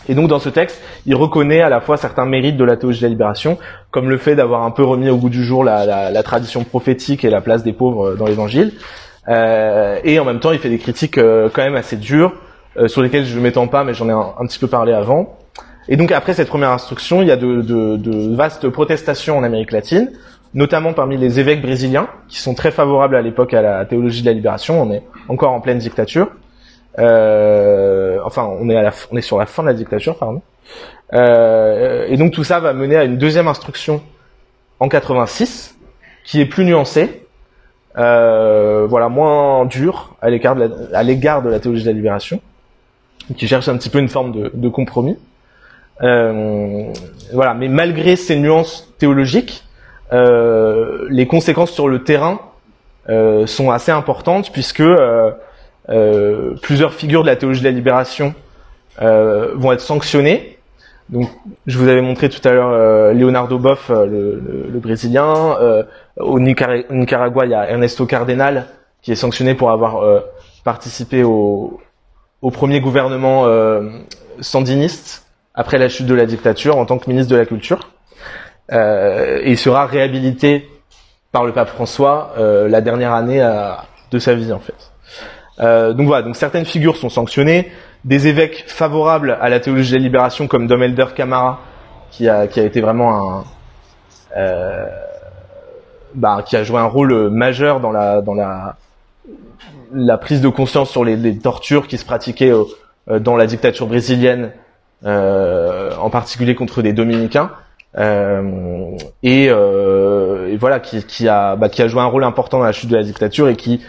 Et donc dans ce texte, il reconnaît à la fois certains mérites de la théologie de la libération, comme le fait d'avoir un peu remis au goût du jour la, la, la tradition prophétique et la place des pauvres dans l'Évangile. Euh, et en même temps, il fait des critiques euh, quand même assez dures, euh, sur lesquelles je ne m'étends pas, mais j'en ai un, un, petit peu parlé avant. Et donc après cette première instruction, il y a de, de, de, vastes protestations en Amérique latine, notamment parmi les évêques brésiliens, qui sont très favorables à l'époque à la théologie de la libération. On est encore en pleine dictature. Euh, enfin, on est, à la, on est sur la fin de la dictature, pardon. Euh, et donc tout ça va mener à une deuxième instruction en 86, qui est plus nuancée, euh, voilà, moins dure à l'égard de, la, théologie de la libération, qui cherche un petit peu une forme de, de compromis. Euh, voilà, mais malgré ces nuances théologiques, euh, les conséquences sur le terrain euh, sont assez importantes puisque euh, euh, plusieurs figures de la théologie de la libération euh, vont être sanctionnées. Donc, je vous avais montré tout à l'heure euh, Leonardo Boff, le, le, le, brésilien. au Nicaragua, il y a Ernesto Cardenal qui est sanctionné pour avoir participé au, au, premier gouvernement sandiniste après la chute de la dictature en tant que ministre de la Culture. et il sera réhabilité par le pape François la dernière année à, de sa vie en fait. Euh, donc voilà, donc certaines figures sont sanctionnées, des évêques favorables à la théologie de la libération comme Dom Elder Camara, qui a, qui a été vraiment un, euh, bah, qui a joué un rôle majeur dans la, dans la, la prise de conscience sur les, les tortures qui se pratiquaient euh, dans la dictature brésilienne, euh, en particulier contre des dominicains. Euh, et, et, voilà, qui, qui a, bah, qui a joué un rôle important dans la chute de la dictature et qui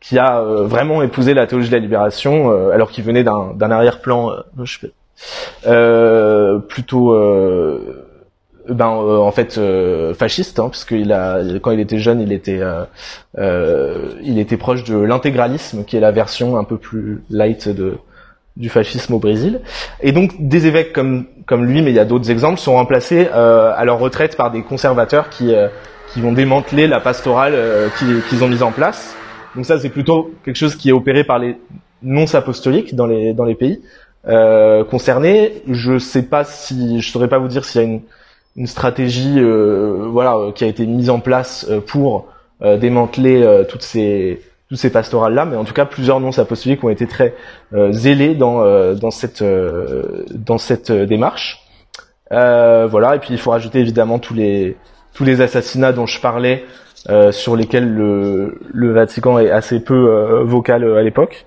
qui a euh, vraiment épousé la théologie de la libération, euh, alors qu'il venait d'un arrière-plan euh, plutôt ben en fait fasciste hein, parce a quand il était jeune il était il était proche de l'intégralisme qui est la version un peu plus light de du fascisme au Brésil. Et donc des évêques comme comme lui mais il y a d'autres exemples sont remplacés à leur retraite par des conservateurs qui qui vont démanteler la pastorale qu'ils ont mise en place donc ça, c'est plutôt quelque chose qui est opéré par les nonces apostoliques dans les dans les pays euh, concernés. Je sais pas si, je saurais pas vous dire s'il y a une, une stratégie, euh, voilà, euh, qui a été mise en place euh, pour euh, démanteler toutes ces toutes ces pastorales là, mais en tout cas, plusieurs nonces apostoliques ont été très zélés dans dans cette dans cette démarche. voilà, et puis il faut rajouter évidemment tous les tous les assassinats dont je parlais euh, sur lesquels le, le, Vatican est assez peu euh, vocal euh, à l'époque.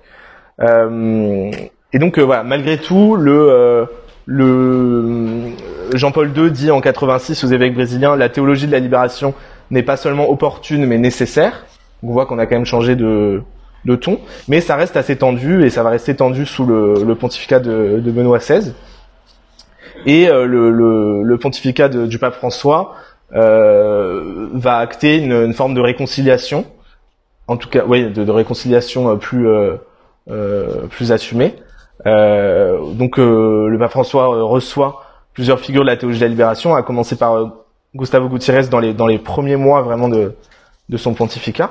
et donc voilà, malgré tout, le, le Jean-Paul II dit en 86 aux évêques brésiliens la théologie de la libération n'est pas seulement opportune mais nécessaire. On voit qu'on a quand même changé de, de ton, mais ça reste assez tendu et ça va rester tendu sous le, le pontificat de, de, Benoît XVI. Et euh, le, le, pontificat du pape François euh, va acter une, une, forme de réconciliation, en tout cas, oui, de, de réconciliation euh, plus euh, euh, plus assumée. donc le pape François reçoit plusieurs figures de la théologie de la libération, à commencer par Gustavo Gutiérrez dans les dans les premiers mois vraiment de de son pontificat.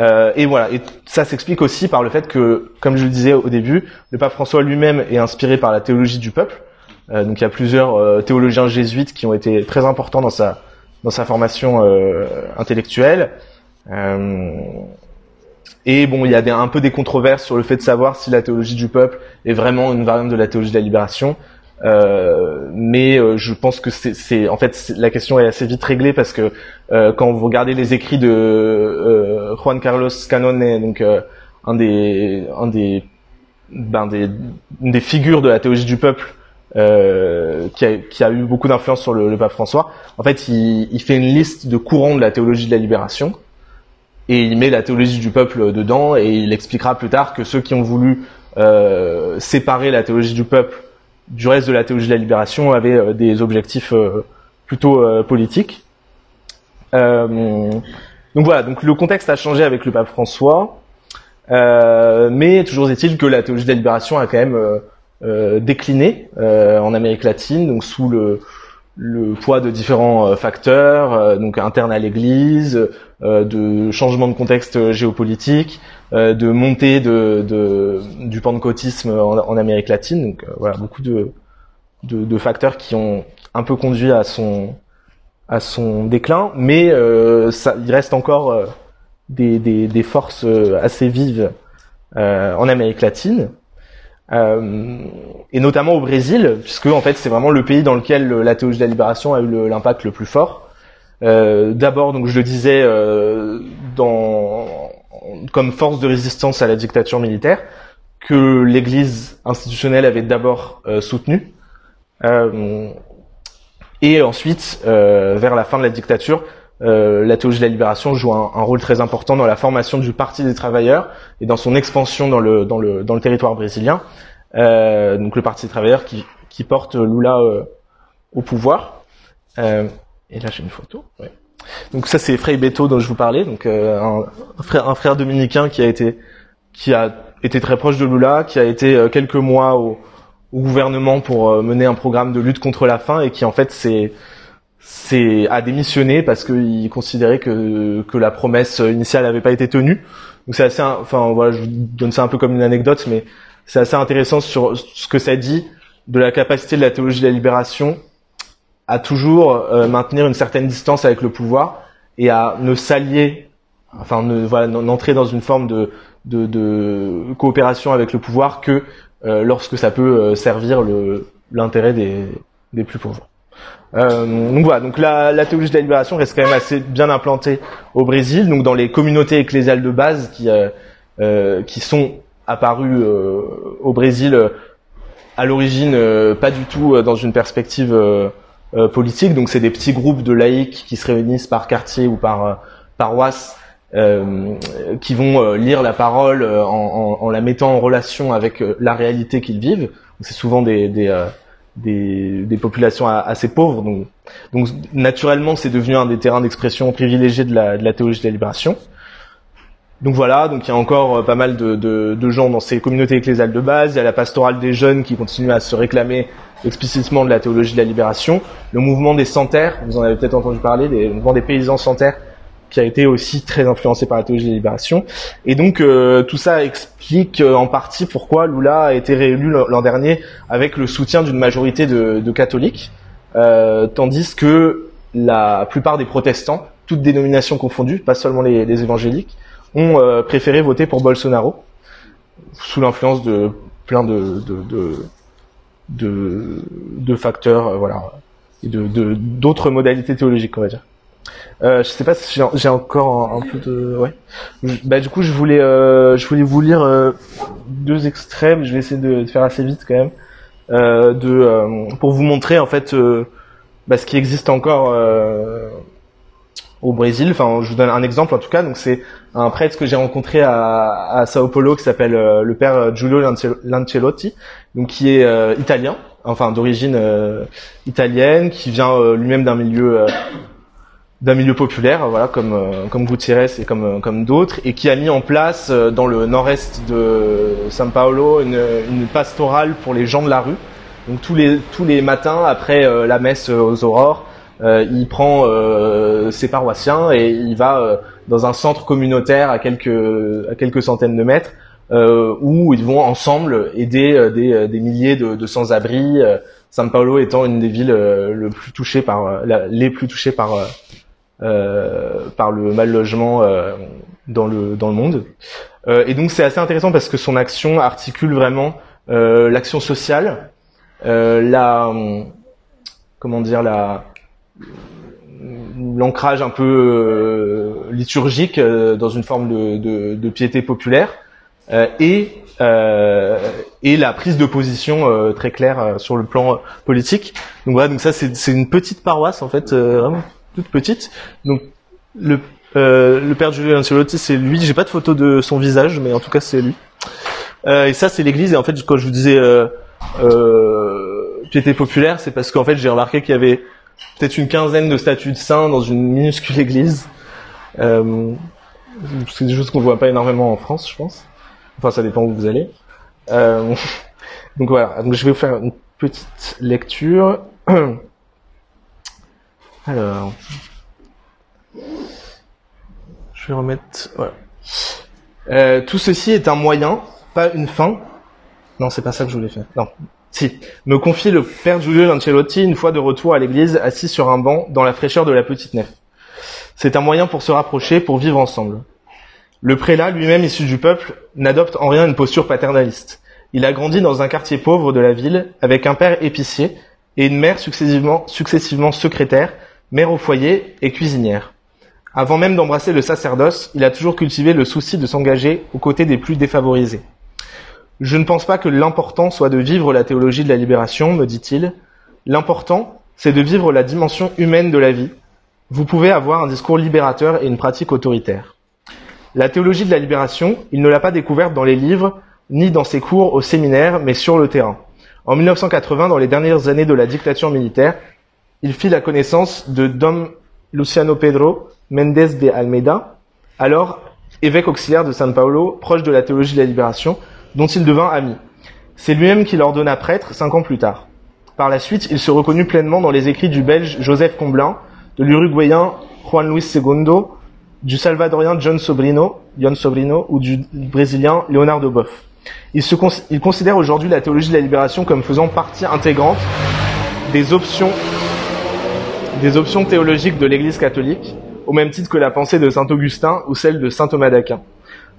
Euh, et voilà, et ça s'explique aussi par le fait que, comme je le disais au début, le pape François lui-même est inspiré par la théologie du peuple. Euh, donc il y a plusieurs euh, théologiens jésuites qui ont été très importants dans sa dans sa formation euh, intellectuelle. Euh, et bon, il y a un peu des controverses sur le fait de savoir si la théologie du peuple est vraiment une variante de la théologie de la libération. Euh, mais euh, je pense que c'est, en fait, la question est assez vite réglée parce que euh, quand vous regardez les écrits de euh, Juan Carlos Canone, donc un des, un des, ben des, des figures de la théologie du peuple euh, qui, a, qui, a, eu beaucoup d'influence sur le, le, pape François. En fait, il, il, fait une liste de courants de la théologie de la libération et il met la théologie du peuple dedans et il expliquera plus tard que ceux qui ont voulu euh, séparer la théologie du peuple du reste de la théologie de la libération avaient euh, des objectifs euh, plutôt euh, politiques. donc voilà, donc le contexte a changé avec le pape François, mais toujours est-il que la théologie de la libération a quand même décliné en Amérique latine, donc sous le, le poids de différents facteurs, donc internes à l'Église, de changement de contexte géopolitique, de montée de, de, du pentecôtisme en, en, Amérique latine. Donc voilà, beaucoup de, de, de, facteurs qui ont un peu conduit à son à son déclin, mais euh, ça, il reste encore euh, des, des, des, forces euh, assez vives euh, en Amérique latine, et notamment au Brésil, puisque en fait c'est vraiment le pays dans lequel la théologie de la libération a eu l'impact le, plus fort. D'abord, donc je le disais, dans, comme force de résistance à la dictature militaire, que l'Église institutionnelle avait d'abord soutenu euh, et ensuite, euh, vers la fin de la dictature, euh, la théologie de la libération joue un, un, rôle très important dans la formation du Parti des travailleurs et dans son expansion dans le, dans le, dans le territoire brésilien. Euh, donc le Parti des travailleurs qui, qui porte Lula euh, au pouvoir. Euh, et là j'ai une photo. Ouais. Donc ça c'est Frei Beto dont je vous parlais, donc un, un, frère, un frère dominicain qui a été qui a été très proche de Lula, qui a été quelques mois au, au gouvernement pour euh, mener un programme de lutte contre la faim et qui en fait c'est c'est a démissionné parce qu'il considérait que que la promesse initiale n'avait pas été tenue. Donc c'est assez enfin voilà, je vous donne ça un peu comme une anecdote mais c'est assez intéressant sur ce que ça dit de la capacité de la théologie de la libération à toujours euh, maintenir une certaine distance avec le pouvoir et à ne s'allier enfin ne voilà n'entrer dans une forme de, de, de coopération avec le pouvoir que euh, lorsque ça peut euh, servir l'intérêt des, des plus pauvres. Euh, donc voilà, donc la, théologie de la libération reste quand même assez bien implantée au Brésil, donc dans les communautés ecclésiales de base qui euh, qui sont apparues euh, au Brésil à l'origine pas du tout dans une perspective politique, donc c'est des petits groupes de laïcs qui se réunissent par quartier ou par paroisse euh, qui vont euh, lire la parole euh, en, la mettant en relation avec la réalité qu'ils vivent. C'est souvent des, des, des, populations assez pauvres. Donc, donc naturellement, c'est devenu un des terrains d'expression privilégiés de la, de la théologie de la libération. Donc voilà, donc il y a encore pas mal de, de, de, gens dans ces communautés ecclésiales de base. Il y a la pastorale des jeunes qui continue à se réclamer explicitement de la théologie de la libération. Le mouvement des santerres, vous en avez peut-être entendu parler, le mouvement des paysans santerres, qui a été aussi très influencé par la théologie de libération. Et donc euh, tout ça explique euh, en partie pourquoi Lula a été réélu l'an dernier avec le soutien d'une majorité de, catholiques, euh, tandis que la plupart des protestants, toutes dénominations confondues, pas seulement les, évangéliques, ont préféré voter pour Bolsonaro sous l'influence de plein de de, de, de facteurs, voilà, et de d'autres modalités théologiques, on va dire. Euh, je sais pas si j'ai encore un, peu de ouais. Bah du coup je voulais euh, je voulais vous lire euh, deux extraits, je vais essayer de, faire assez vite quand même, euh, de pour vous montrer en fait bah, ce qui existe encore au Brésil. Enfin je vous donne un exemple en tout cas. Donc c'est un prêtre que j'ai rencontré à, à Sao Paulo qui s'appelle le père Giulio Lancelotti, donc qui est italien, enfin d'origine italienne, qui vient lui-même d'un milieu d'un milieu populaire, voilà, comme euh, comme Gutiérrez et comme euh, comme d'autres, et qui a mis en place euh, dans le nord-est de São Paulo une, une pastorale pour les gens de la rue. Donc tous les tous les matins après la messe aux aurores, il prend ses paroissiens et il va dans un centre communautaire à quelques à quelques centaines de mètres où ils vont ensemble aider des, des milliers de, de sans-abri. São Paulo étant une des villes le plus touchées par les plus touchées par euh, par le mal logement euh, dans le dans le monde. Euh, et donc c'est assez intéressant parce que son action articule vraiment l'action sociale, la comment dire la l'ancrage un peu liturgique dans une forme de, de, de piété populaire et et la prise de position euh, très claire euh, sur le plan politique. Donc voilà, donc ça c'est une petite paroisse en fait, vraiment toute petite. Donc le le père Giulio Ancelotti, c'est lui. J'ai pas de photo de son visage, mais en tout cas c'est lui. et ça c'est l'église. Et en fait, quand je vous disais piété populaire, c'est parce qu'en fait j'ai remarqué qu'il y avait peut-être une quinzaine de statues de saints dans une minuscule église. Euh, c'est des choses qu'on voit pas énormément en France, je pense. Enfin, ça dépend où vous allez. Euh, donc voilà. Donc je vais vous faire une petite lecture. Alors, je vais remettre. Voilà. Euh, tout ceci est un moyen, pas une fin. Non, c'est pas ça que je voulais faire. Non, si, me confie le père Giulio Lancelotti une fois de retour à l'église, assis sur un banc dans la fraîcheur de la petite nef. C'est un moyen pour se rapprocher, pour vivre ensemble. Le prélat, lui-même issu du peuple, n'adopte en rien une posture paternaliste. Il a grandi dans un quartier pauvre de la ville, avec un père épicier et une mère successivement, successivement secrétaire, mère au foyer et cuisinière. Avant même d'embrasser le sacerdoce, il a toujours cultivé le souci de s'engager aux côtés des plus défavorisés. Je ne pense pas que l'important soit de vivre la théologie de la libération, me dit-il. L'important, c'est de vivre la dimension humaine de la vie. Vous pouvez avoir un discours libérateur et une pratique autoritaire. La théologie de la libération, il ne l'a pas découverte dans les livres, ni dans ses cours au séminaire, mais sur le terrain. En 1980, dans les dernières années de la dictature militaire, il fit la connaissance de Dom Luciano Pedro Mendes de Almeida, alors évêque auxiliaire de San Paulo, proche de la théologie de la libération, dont il devint ami. C'est lui-même qui l'ordonna prêtre cinq ans plus tard. Par la suite, il se reconnut pleinement dans les écrits du Belge Joseph Comblin, de l'Uruguayen Juan Luis II, du Salvadorien John Sobrino, ou du Brésilien Leonardo Boff. Il considère aujourd'hui la théologie de la libération comme faisant partie intégrante des options, des options théologiques de l'Église catholique, au même titre que la pensée de saint Augustin ou celle de saint Thomas d'Aquin.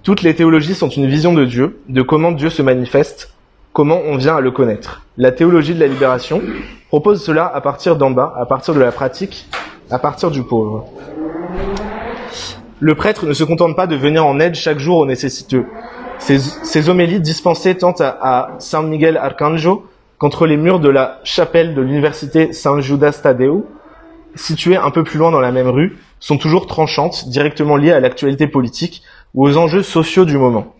Toutes les théologies sont une vision de Dieu, de comment Dieu se manifeste, comment on vient à le connaître. La théologie de la libération propose cela à partir d'en bas, à partir de la pratique, à partir du pauvre. Le prêtre ne se contente pas de venir en aide chaque jour aux nécessiteux. Ces, homélies dispensées tant à, San Miguel Arcangelo qu'entre les murs de la chapelle de l'université San Judas Tadeu, située un peu plus loin dans la même rue, sont toujours tranchantes, directement liées à l'actualité politique, ou aux enjeux sociaux du moment.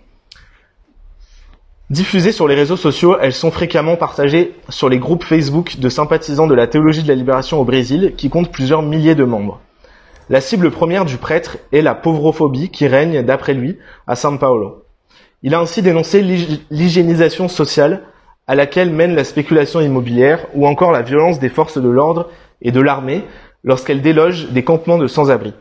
Diffusées sur les réseaux sociaux, elles sont fréquemment partagées sur les groupes Facebook de sympathisants de la théologie de la libération au Brésil, qui comptent plusieurs milliers de membres. La cible première du prêtre est la pauvrophobie qui règne, d'après lui, à São Paulo. Il a ainsi dénoncé l'hygiénisation sociale à laquelle mène la spéculation immobilière ou encore la violence des forces de l'ordre et de l'armée lorsqu'elles délogent des campements de sans-abri.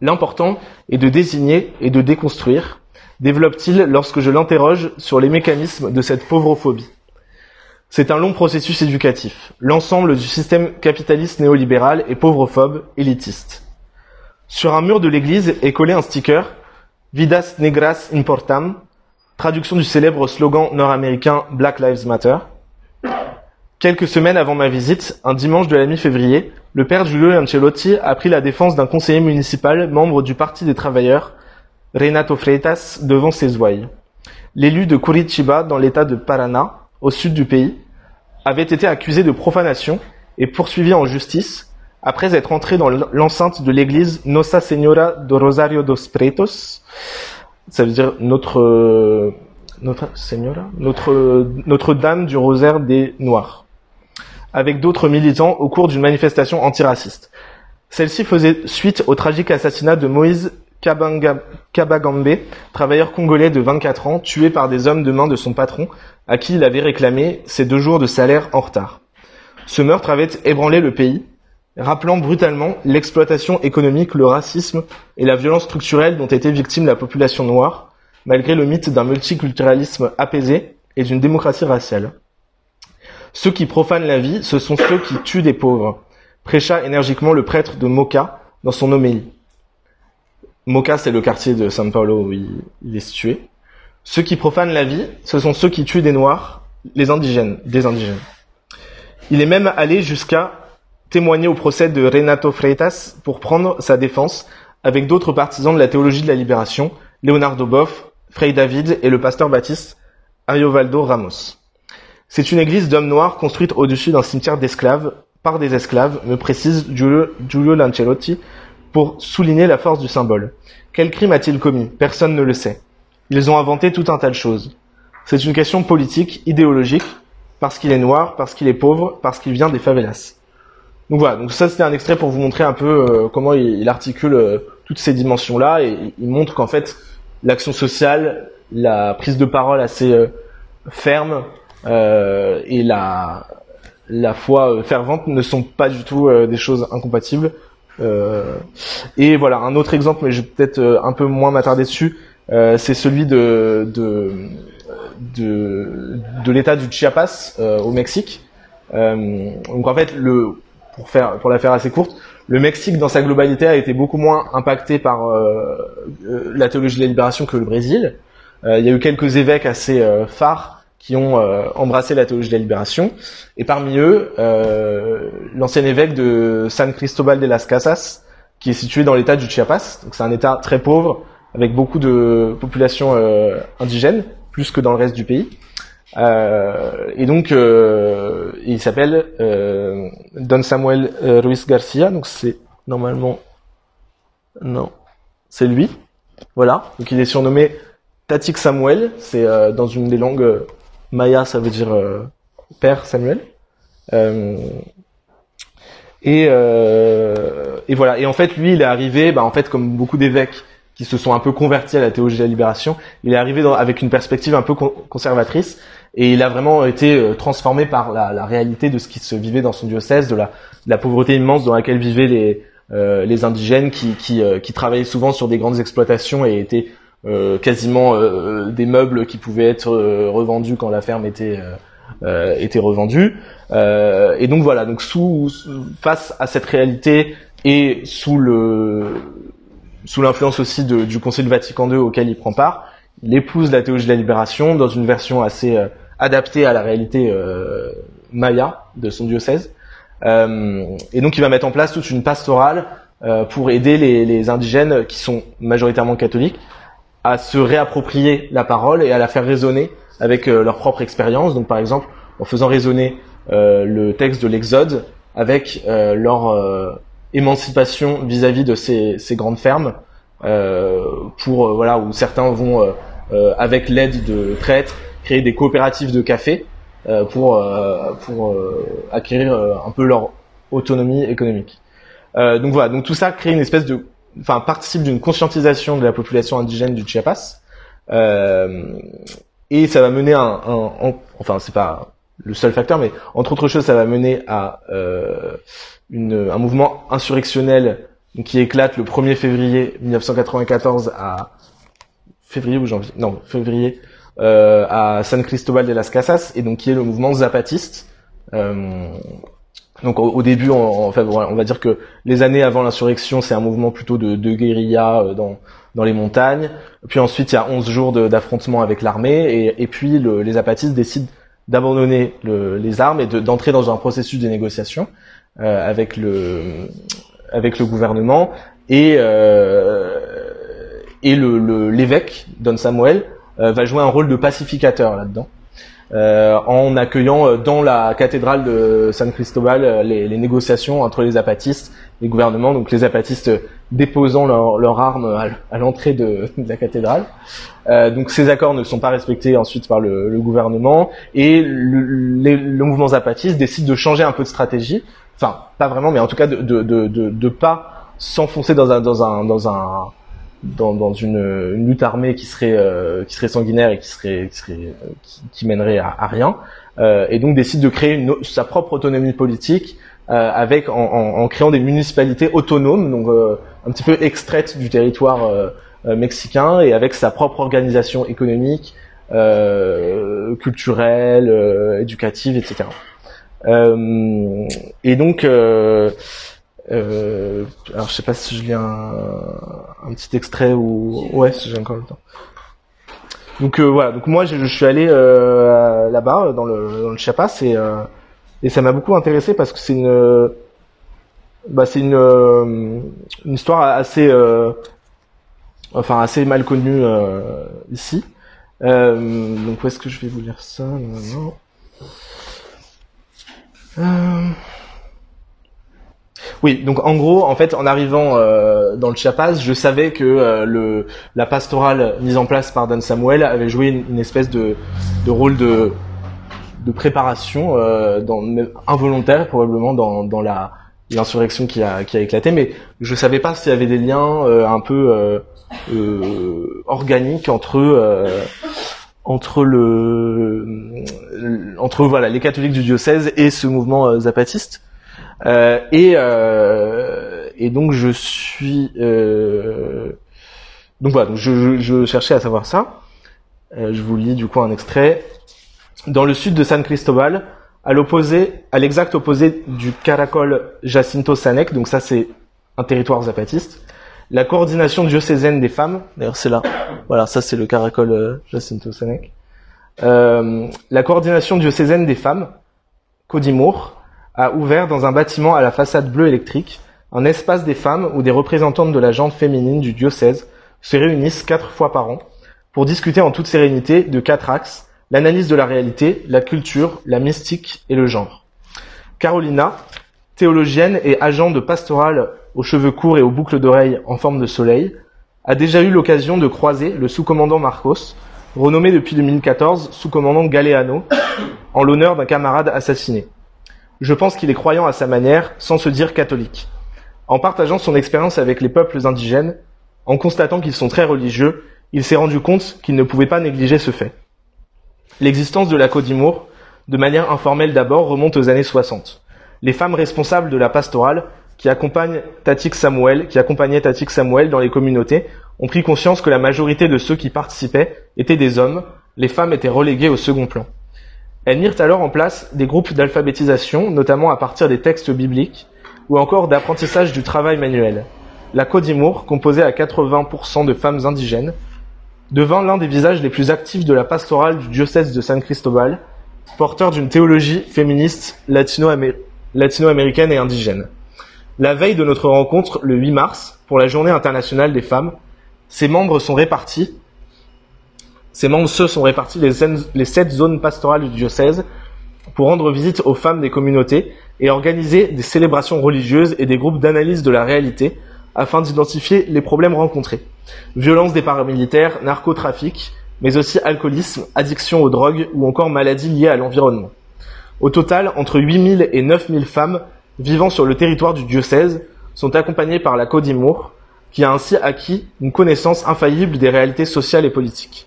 L'important est de désigner et de déconstruire, développe-t-il lorsque je l'interroge sur les mécanismes de cette pauvrophobie. C'est un long processus éducatif. L'ensemble du système capitaliste néolibéral est pauvrophobe, élitiste. Sur un mur de l'église est collé un sticker Vidas negras importam, traduction du célèbre slogan nord-américain Black Lives Matter. Quelques semaines avant ma visite, un dimanche de la mi-février, le père Giulio Ancelotti a pris la défense d'un conseiller municipal membre du Parti des Travailleurs, Renato Freitas, devant ses ouailles. L'élu de Curitiba, dans l'état de Paraná, au sud du pays, avait été accusé de profanation et poursuivi en justice après être entré dans l'enceinte de l'église Nossa Senhora do Rosario dos Pretos, ça veut dire notre notre Senhora, notre Notre Dame du Rosaire des Noirs avec d'autres militants au cours d'une manifestation antiraciste. Celle-ci faisait suite au tragique assassinat de Moïse Kabagambe, travailleur congolais de 24 ans, tué par des hommes de main de son patron, à qui il avait réclamé ses deux jours de salaire en retard. Ce meurtre avait ébranlé le pays, rappelant brutalement l'exploitation économique, le racisme et la violence structurelle dont était victime la population noire, malgré le mythe d'un multiculturalisme apaisé et d'une démocratie raciale. Ceux qui profanent la vie, ce sont ceux qui tuent des pauvres, prêcha énergiquement le prêtre de Moka dans son homélie. Moka, c'est le quartier de San Paulo où il, est situé. Ceux qui profanent la vie, ce sont ceux qui tuent des Noirs, les indigènes, des indigènes. Il est même allé jusqu'à témoigner au procès de Renato Freitas pour prendre sa défense avec d'autres partisans de la théologie de la libération, Leonardo Boff, Frei David et le pasteur Baptiste Ariovaldo Ramos. C'est une église d'hommes noirs construite au-dessus d'un cimetière d'esclaves par des esclaves, me précise Giulio, Giulio Lancelotti, pour souligner la force du symbole. Quel crime a-t-il commis? Personne ne le sait. Ils ont inventé tout un tas de choses. C'est une question politique, idéologique, parce qu'il est noir, parce qu'il est pauvre, parce qu'il vient des favelas. Donc voilà, donc ça c'était un extrait pour vous montrer un peu euh, comment il, articule euh, toutes ces dimensions-là et il montre qu'en fait l'action sociale, la prise de parole assez euh, ferme et la la foi fervente ne sont pas du tout des choses incompatibles. et voilà, un autre exemple, mais je vais peut-être un peu moins m'attarder dessus, c'est celui de, de de, de l'État du Chiapas au Mexique. donc en fait, le pour faire pour la faire assez courte, le Mexique dans sa globalité a été beaucoup moins impacté par euh, euh, la théologie de la libération que le Brésil. Euh, il y a eu quelques évêques assez phares qui ont embrassé la théologie de la libération, et parmi eux, l'ancien évêque de San Cristobal de las Casas, qui est situé dans l'État du Chiapas. Donc c'est un État très pauvre avec beaucoup de population indigène, plus que dans le reste du pays. Euh, et donc, euh, il s'appelle euh, Don Samuel euh, Ruiz Garcia. Donc c'est normalement non, c'est lui. Voilà. Donc il est surnommé Tatik Samuel. C'est euh, dans une des langues maya, ça veut dire père Samuel. et et voilà. Et en fait, lui, il est arrivé, bah, en fait, comme beaucoup d'évêques qui se sont un peu convertis à la théologie de la libération, il est arrivé avec une perspective un peu conservatrice et il a vraiment été euh, transformé par la, réalité de ce qui se vivait dans son diocèse, de la, pauvreté immense dans laquelle vivaient les, euh, les indigènes qui, qui, euh, travaillaient souvent sur des grandes exploitations et étaient euh, quasiment des meubles qui pouvaient être revendus quand la ferme était, était revendue. et donc voilà, donc sous, face à cette réalité et sous le sous l'influence aussi de, du Concile Vatican II auquel il prend part, il épouse la théologie de la libération dans une version assez euh, adaptée à la réalité euh, maya de son diocèse. Euh, et donc il va mettre en place toute une pastorale pour aider les, les, indigènes qui sont majoritairement catholiques à se réapproprier la parole et à la faire résonner avec leur propre expérience. Donc par exemple en faisant résonner le texte de l'Exode avec leur émancipation vis-à-vis de ces, ces, grandes fermes, pour voilà où certains vont euh, avec l'aide de prêtres, créer des coopératives de café euh, pour euh, pour acquérir un peu leur autonomie économique. donc voilà, donc tout ça crée une espèce de, enfin participe d'une conscientisation de la population indigène du Chiapas. et ça va mener à un, enfin c'est pas le seul facteur, mais entre autres choses, ça va mener à euh, une, un mouvement insurrectionnel qui éclate le 1er février 1994 à février ou janvier, non, février, euh, à San Cristobal de las Casas, et donc qui est le mouvement zapatiste. Donc au, début, on, enfin, on va dire que les années avant l'insurrection, c'est un mouvement plutôt de, de guérilla euh, dans, dans les montagnes. Puis ensuite, il y a 11 jours d'affrontement avec l'armée, et, et, puis le, les zapatistes décident d'abandonner le, les armes et d'entrer dans un processus de négociation euh, avec le avec le gouvernement et euh, et le l'évêque Don Samuel euh, va jouer un rôle de pacificateur là-dedans. Euh, en accueillant euh, dans la cathédrale de San Cristobal les, les, négociations entre les apatistes et le gouvernement, donc les apatistes déposant leurs leur armes à, l'entrée de, de, la cathédrale. Euh, donc ces accords ne sont pas respectés ensuite par le, le gouvernement et le, le, mouvement zapatiste décide de changer un peu de stratégie, enfin pas vraiment, mais en tout cas de, de, de, de pas s'enfoncer dans un dans un dans un dans, dans une, une, lutte armée qui serait euh, qui serait sanguinaire et qui serait qui, serait, euh, qui, mènerait à, à rien euh, et donc décide de créer une, sa propre autonomie politique euh, avec en, en, en, créant des municipalités autonomes donc euh, un petit peu extraites du territoire mexicain et avec sa propre organisation économique culturelle éducative etc et donc euh, alors je sais pas si je lis un, un petit extrait ou ouais si j'ai encore le temps. Donc euh, voilà, donc moi je, suis allé euh, là-bas dans le dans le Chiapas et euh, et ça m'a beaucoup intéressé parce que c'est une bah c'est une euh, une histoire assez enfin assez mal connue ici. Euh, donc où est-ce que je vais vous lire ça? Non, Euh... Oui, donc en gros, en fait, en arrivant euh, dans le Chiapas, je savais que euh, le, la pastorale mise en place par Dan Samuel avait joué une, espèce de, de, rôle de, de préparation, euh, dans, involontaire probablement dans, dans la l'insurrection qui a, qui a éclaté, mais je savais pas s'il y avait des liens euh, un peu euh, euh, organiques entre entre le entre voilà les catholiques du diocèse et ce mouvement zapatiste. Et et donc je suis donc voilà, donc je, je, je, cherchais à savoir ça. je vous lis du coup un extrait. Dans le sud de San Cristobal, à l'opposé, à l'exact opposé du Caracol Jacinto Sanec, donc ça c'est un territoire zapatiste, la coordination diocésaine des femmes, d'ailleurs c'est là, voilà, ça c'est le Caracol euh, Jacinto Sanec, euh, la coordination diocésaine des femmes, Codimour, a ouvert dans un bâtiment à la façade bleue électrique un espace des femmes où des représentantes de la gente féminine du diocèse se réunissent quatre fois par an pour discuter en toute sérénité de quatre axes l'analyse de la réalité, la culture, la mystique et le genre. Carolina, théologienne et agent de pastorale aux cheveux courts et aux boucles d'oreilles en forme de soleil, a déjà eu l'occasion de croiser le sous-commandant Marcos, renommé depuis 2014 sous-commandant Galeano, en l'honneur d'un camarade assassiné. Je pense qu'il est croyant à sa manière, sans se dire catholique. En partageant son expérience avec les peuples indigènes, en constatant qu'ils sont très religieux, il s'est rendu compte qu'il ne pouvait pas négliger ce fait. L'existence de la Codimour, de manière informelle d'abord, remonte aux années 60. Les femmes responsables de la pastorale, qui accompagnent Tatik Samuel, qui accompagnaient Tatik Samuel dans les communautés, ont pris conscience que la majorité de ceux qui participaient étaient des hommes, les femmes étaient reléguées au second plan. Elles mirent alors en place des groupes d'alphabétisation, notamment à partir des textes bibliques, ou encore d'apprentissage du travail manuel. La Codimour, composée à 80% de femmes indigènes, devint l'un des visages les plus actifs de la pastorale du diocèse de San Cristobal, porteur d'une théologie féministe latino-américaine et indigène. La veille de notre rencontre, le 8 mars, pour la journée internationale des femmes, ses membres sont répartis, ces membres se sont répartis les, sept zones pastorales du diocèse pour rendre visite aux femmes des communautés et organiser des célébrations religieuses et des groupes d'analyse de la réalité afin d'identifier les problèmes rencontrés violence des paramilitaires, narcotrafic, mais aussi alcoolisme, addiction aux drogues ou encore maladies liées à l'environnement. Au total, entre 8000 et 9000 femmes vivant sur le territoire du diocèse sont accompagnées par la Codimour, qui a ainsi acquis une connaissance infaillible des réalités sociales et politiques.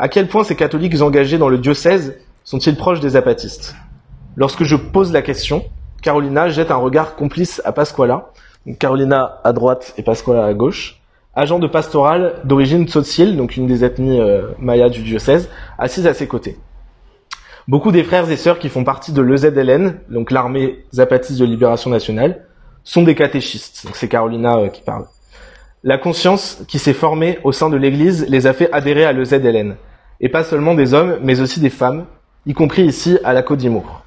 À quel point ces catholiques engagés dans le diocèse sont-ils proches des apatistes Lorsque je pose la question, Carolina jette un regard complice à Pasquala, Carolina à droite et Pasquala à gauche, agent de pastoral d'origine tzotzil, donc une des ethnies euh, mayas du diocèse, assise à ses côtés. Beaucoup des frères et sœurs qui font partie de l'EZLN, donc l'armée zapatiste de libération nationale, sont des catéchistes. Donc c'est Carolina euh, qui parle. La conscience qui s'est formée au sein de l'Église les a fait adhérer à l'EZLN. Et pas seulement des hommes, mais aussi des femmes, y compris ici à la Côte d'Imour.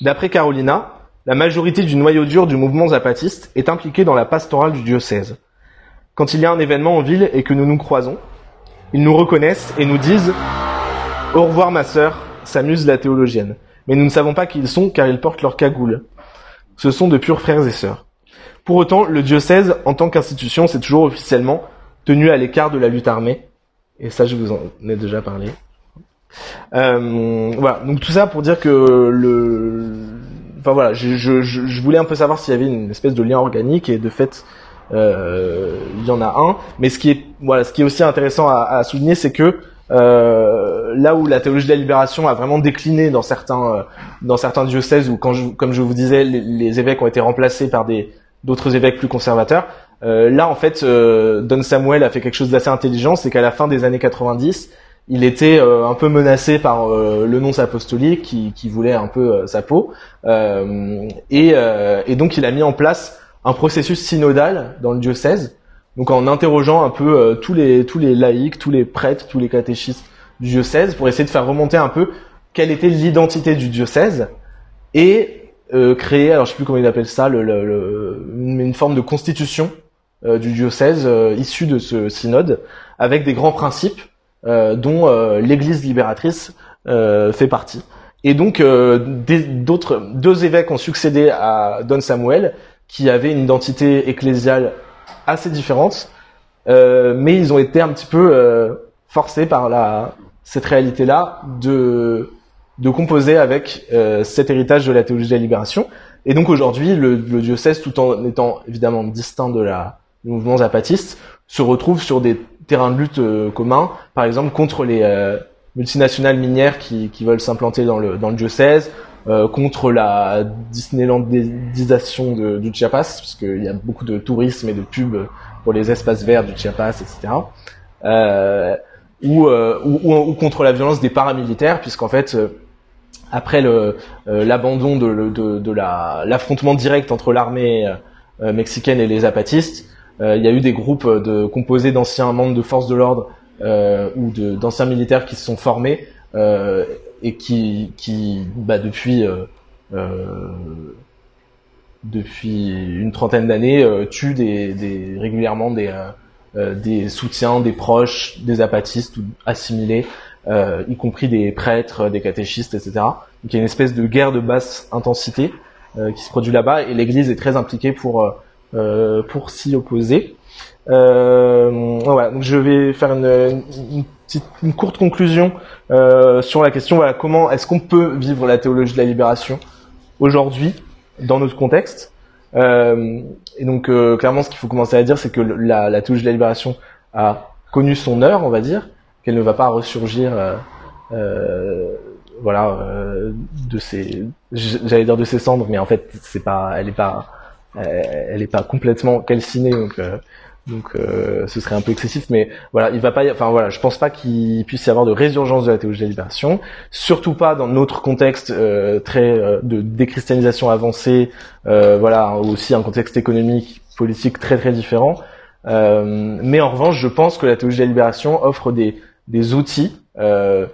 D'après Carolina, la majorité du noyau dur du mouvement zapatiste est impliquée dans la pastorale du diocèse. Quand il y a un événement en ville et que nous nous croisons, ils nous reconnaissent et nous disent Au revoir ma sœur, s'amuse la théologienne. Mais nous ne savons pas qui ils sont car ils portent leur cagoule. Ce sont de purs frères et sœurs. Pour autant, le diocèse, en tant qu'institution, c'est toujours officiellement tenu à l'écart de la lutte armée. Et ça, je vous en ai déjà parlé. Euh, voilà, donc tout ça pour dire que le... Enfin voilà, je, je, je voulais un peu savoir s'il y avait une espèce de lien organique et de fait, euh, il y en a un. Mais ce qui est voilà, ce qui est aussi intéressant à, à souligner, c'est que euh, là où la théologie de la libération a vraiment décliné dans certains euh, dans certains diocèses où quand je, comme je vous disais les, les, évêques ont été remplacés par des d'autres évêques plus conservateurs euh, là en fait euh, Don Samuel a fait quelque chose d'assez intelligent c'est qu'à la fin des années 90 il était euh, un peu menacé par le nonce apostolique qui, qui voulait un peu sa peau. Et, et donc il a mis en place un processus synodal dans le diocèse, donc en interrogeant un peu euh, tous les tous les laïcs, tous les prêtres, tous les catéchistes du diocèse pour essayer de faire remonter un peu quelle était l'identité du diocèse et euh, créer, alors je sais plus comment il appelle ça, le, le, une, forme de constitution euh, du diocèse issue de ce synode avec des grands principes dont l'Église libératrice fait partie. Et donc d'autres deux évêques ont succédé à Don Samuel, qui avait une identité ecclésiale assez différente, mais ils ont été un petit peu forcés par la cette réalité-là de de composer avec cet héritage de la théologie de la libération. Et donc aujourd'hui, le, le, diocèse, tout en étant évidemment distinct de la mouvement zapatiste, se retrouve sur des terrains de lutte euh, communs, par exemple contre les euh, multinationales minières qui, qui veulent s'implanter dans le, dans le diocèse, euh, contre la Disneylandisation de, du Chiapas, parce qu'il y a beaucoup de tourisme et de pubs pour les espaces verts du Chiapas, etc. Euh, ou, ou, ou, contre la violence des paramilitaires, puisqu'en fait, après euh, l'abandon de, de, de l'affrontement direct entre l'armée euh, mexicaine et les zapatistes, euh, il y a eu des groupes de composés d'anciens membres de forces de l'ordre ou d'anciens militaires qui se sont formés et qui, qui bah, depuis depuis une trentaine d'années tuent des, des, régulièrement des, des soutiens, des proches, des zapatistes ou assimilés euh, y compris des prêtres, des catéchistes, etc. Donc il y a une espèce de guerre de basse intensité euh, qui se produit là-bas et l'Église est très impliquée pour euh, pour s'y opposer. voilà, donc je vais faire une, courte conclusion sur la question comment est-ce qu'on peut vivre la théologie de la libération aujourd'hui dans notre contexte. et donc clairement, ce qu'il faut commencer à dire, c'est que la, la théologie de la libération a connu son heure, on va dire, qu'elle ne va pas ressurgir euh, euh, voilà euh, de ses j'allais dire de ses cendres mais en fait c'est pas elle est pas elle est pas complètement calcinée donc donc ce serait un peu excessif mais voilà il va pas enfin voilà je pense pas qu'il puisse y avoir de résurgence de la théologie de la libération surtout pas dans notre contexte très de déchristianisation avancée voilà aussi un contexte économique politique très très différent. Mais en revanche je pense que la théologie de la libération offre des des outils euh,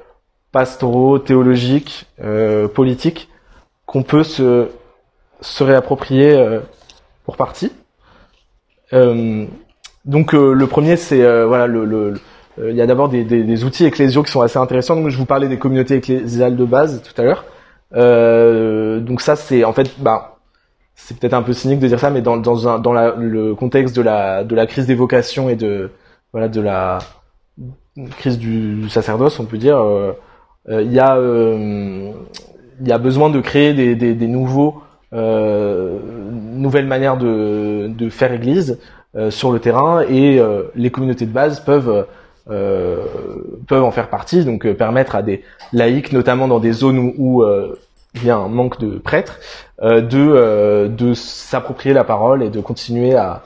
pastoraux, théologiques, euh, politiques qu'on peut se, se réapproprier euh, pour partie. Euh, donc euh, le premier c'est voilà le, le il y a d'abord des, des, outils ecclésiaux qui sont assez intéressants. Donc je vous parlais des communautés ecclésiales de base tout à l'heure. donc ça c'est en fait bah c'est peut-être un peu cynique de dire ça, mais dans, dans, le contexte de la, de la crise des vocations et de, voilà, de la, crise du, sacerdoce, on peut dire, euh, euh, il y a euh, il y a besoin de créer des nouveaux nouvelles manières de, de faire Église sur le terrain et les communautés de base peuvent peuvent en faire partie, donc permettre à des laïcs, notamment dans des zones où, où il y a un manque de prêtres, de de s'approprier la parole et de continuer à,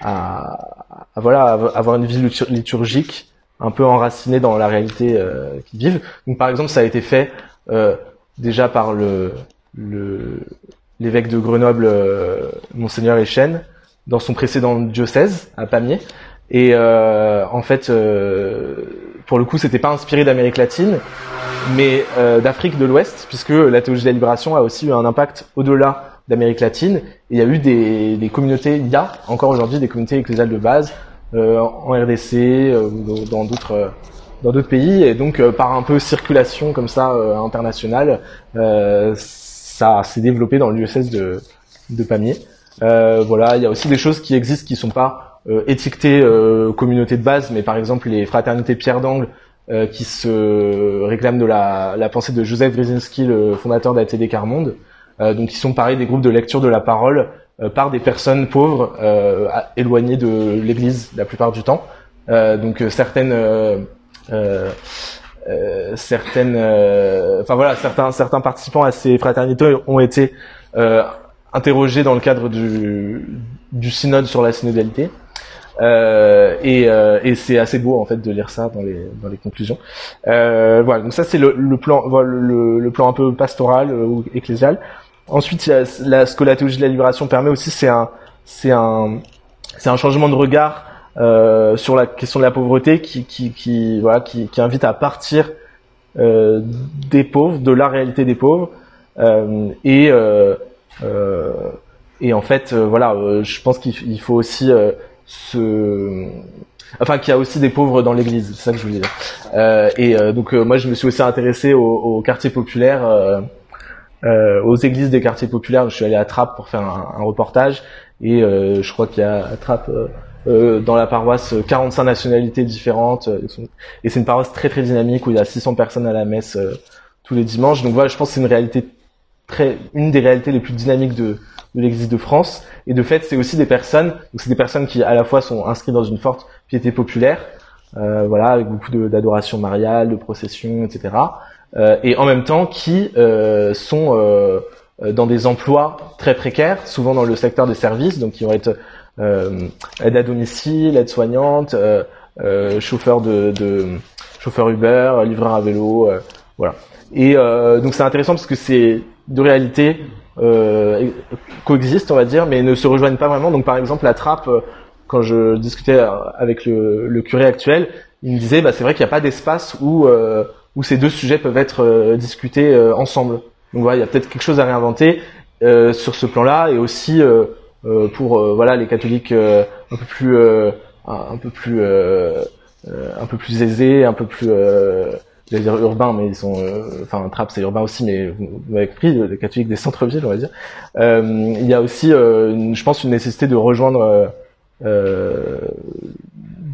à, à voilà avoir une vie liturgique un peu enracinés dans la réalité euh, qu'ils vivent. Donc par exemple, ça a été fait euh, déjà par le l'évêque de Grenoble, euh, monseigneur Echenne, dans son précédent diocèse à Pamiers. Et euh, en fait, pour le coup, c'était pas inspiré d'Amérique latine, mais d'Afrique de l'Ouest, puisque la théologie de la libération a aussi eu un impact au-delà d'Amérique latine. Il y a eu des, des communautés, il y a encore aujourd'hui des communautés ecclésiales de base euh, en RDC euh, ou dans d'autres euh, dans d'autres pays et donc par un peu circulation comme ça internationale, ça s'est développé dans diocèse de, Pamiers. voilà, il y a aussi des choses qui existent qui sont pas étiquetées communauté de base, mais par exemple les fraternités Pierre d'Angle qui se réclament de la, pensée de Joseph Brzezinski, le fondateur d'ATD Carmonde. donc ils sont pareil des groupes de lecture de la parole euh, par des personnes pauvres euh, éloignées de l'Église la plupart du temps. Euh, donc certaines certaines enfin voilà certains certains participants à ces fraternités ont été interrogés dans le cadre du du synode sur la synodalité. Euh, et, euh, et c'est assez beau en fait de lire ça dans les dans les conclusions. Euh, voilà, donc ça c'est le, le, plan voilà, le, le, plan un peu pastoral ou ecclésial. Ensuite, il y a la, ce que la théologie de la libération permet aussi, c'est un, c'est un, c'est un changement de regard euh, sur la question de la pauvreté qui, qui, voilà, qui, qui, invite à partir euh, des pauvres, de la réalité des pauvres, euh, et et en fait, voilà, je pense qu'il faut aussi se enfin qu'il y a aussi des pauvres dans l'Église, c'est ça que je voulais dire. Et donc moi je me suis aussi intéressé aux, quartiers populaires, aux églises des quartiers populaires. Je suis allé à Trappes pour faire un, un reportage et je crois qu'il y a à Trappes dans la paroisse 45 nationalités différentes et c'est une paroisse très très dynamique où il y a 600 personnes à la messe tous les dimanches. Donc voilà, je pense que c'est une réalité très, une des réalités les plus dynamiques de, de l'Église de France. Et de fait, c'est aussi des personnes, donc c'est des personnes qui à la fois sont inscrites dans une forte piété populaire, euh, voilà, avec beaucoup d'adoration mariale, de procession, etc. Euh, et en même temps qui euh, sont euh, dans des emplois très précaires, souvent dans le secteur des services, donc qui vont être euh, aide à domicile, aide soignante, chauffeur de, de chauffeur Uber, livreur à vélo, voilà. Et donc c'est intéressant parce que c'est de réalité euh, coexistent, on va dire, mais ne se rejoignent pas vraiment. Donc par exemple, la trappe, euh, quand je discutais avec le, le curé actuel, il me disait, bah, c'est vrai qu'il n'y a pas d'espace où, euh, où ces deux sujets peuvent être euh, discutés ensemble. Donc voilà, il y a peut-être quelque chose à réinventer sur ce plan-là, et aussi pour voilà les catholiques un peu plus un peu plus un peu plus aisés, un peu plus j'allais dire urbain, mais ils sont, euh, enfin, Trappes c'est urbain aussi, mais vous, m'avez compris, les catholiques des centres-villes, on va dire. Euh, il y a aussi, euh, je pense, une nécessité de rejoindre, euh,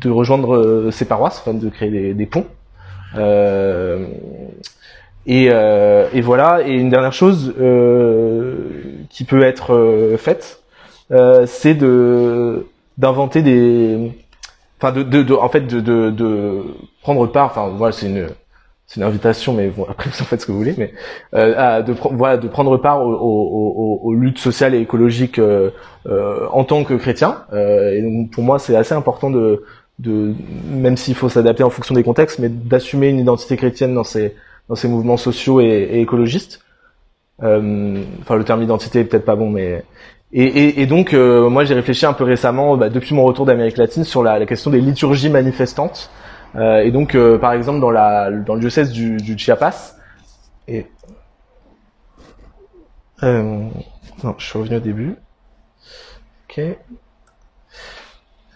de rejoindre ces paroisses, enfin, de créer des, des ponts. Et, et, voilà. Et une dernière chose qui peut être faite, c'est de d'inventer des, enfin, de, de, de, en fait, de, de, de prendre part. Enfin, voilà, c'est une c'est une invitation, mais bon, après vous en faites ce que vous voulez, mais euh, de, voilà, de prendre part aux, aux, aux, luttes sociales et écologiques euh, euh, en tant que chrétien. Euh, et donc pour moi, c'est assez important de, de même s'il faut s'adapter en fonction des contextes, mais d'assumer une identité chrétienne dans ces dans ces mouvements sociaux et, et écologistes. Euh, enfin, le terme identité est peut-être pas bon, mais et, et, et donc moi j'ai réfléchi un peu récemment, bah, depuis mon retour d'Amérique latine, sur la, la question des liturgies manifestantes. Euh, et donc, euh, par exemple, dans, la, dans le diocèse du, du Chiapas, et euh, non, je suis revenu au début. Ok.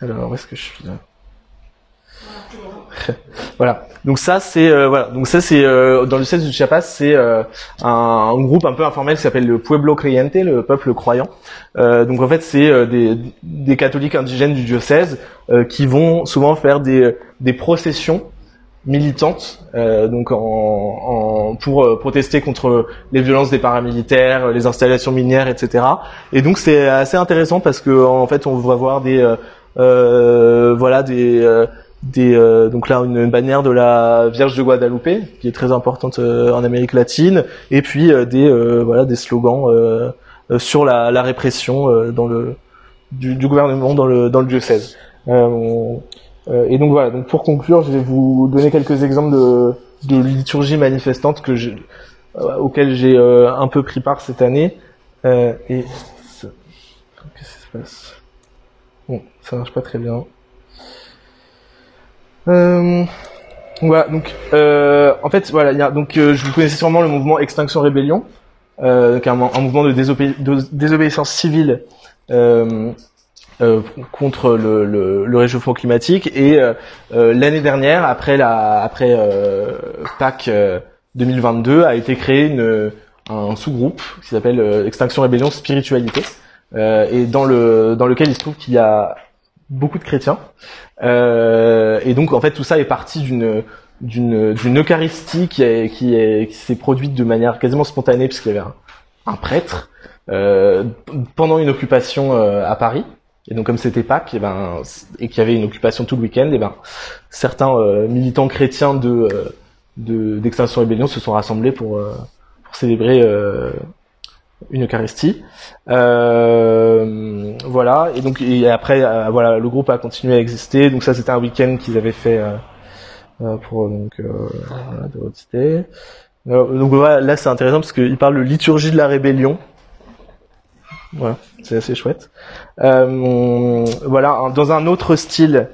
Alors, où est-ce que je suis là? voilà. Donc ça c'est euh, voilà. Donc ça c'est euh, dans le diocèse du Chiapas, c'est euh, un, groupe un peu informel qui s'appelle le Pueblo Creyente, le peuple croyant. donc en fait c'est des, des catholiques indigènes du diocèse qui vont souvent faire des des processions militantes donc en, en, pour protester contre les violences des paramilitaires, les installations minières, etc. Et donc c'est assez intéressant parce que en fait on va voir des voilà des des euh, donc là une, bannière de la Vierge de Guadalupe qui est très importante euh, en Amérique latine et puis euh, des voilà des slogans sur la, la répression dans le du, du, gouvernement dans le dans le diocèse. Et donc voilà donc pour conclure je vais vous donner quelques exemples de de liturgie manifestante que je, auxquelles j'ai un peu pris part cette année. Et qu'est-ce qui se passe? Bon ça marche pas très bien euh, voilà, donc euh, en fait, voilà, y a, donc euh, je vous connaissais sûrement le mouvement Extinction Rébellion, euh, est un, mouvement de, de désobéissance civile euh, euh, contre le, le, le, réchauffement climatique. Et l'année dernière, après la après Pâques 2022, a été créé une, un sous-groupe qui s'appelle Extinction Rébellion Spiritualité, et dans le dans lequel il se trouve qu'il y a beaucoup de chrétiens. Euh, et donc en fait tout ça est parti d'une d'une d'une Eucharistie qui est qui est qui s'est produite de manière quasiment spontanée puisqu'il y avait un, prêtre euh, pendant une occupation euh, à Paris. Et donc comme c'était Pâques, et ben et qu'il y avait une occupation tout le week-end, et ben certains euh, militants chrétiens de de d'Extinction Rébellion se sont rassemblés pour pour célébrer une Eucharistie. Euh, voilà. Et donc et après, euh, voilà, le groupe a continué à exister. Donc ça, c'était un week-end qu'ils avaient fait euh, euh pour donc voilà, de donc voilà, là c'est intéressant parce qu'il parle de liturgie de la rébellion. Voilà, c'est assez chouette. voilà, dans un autre style,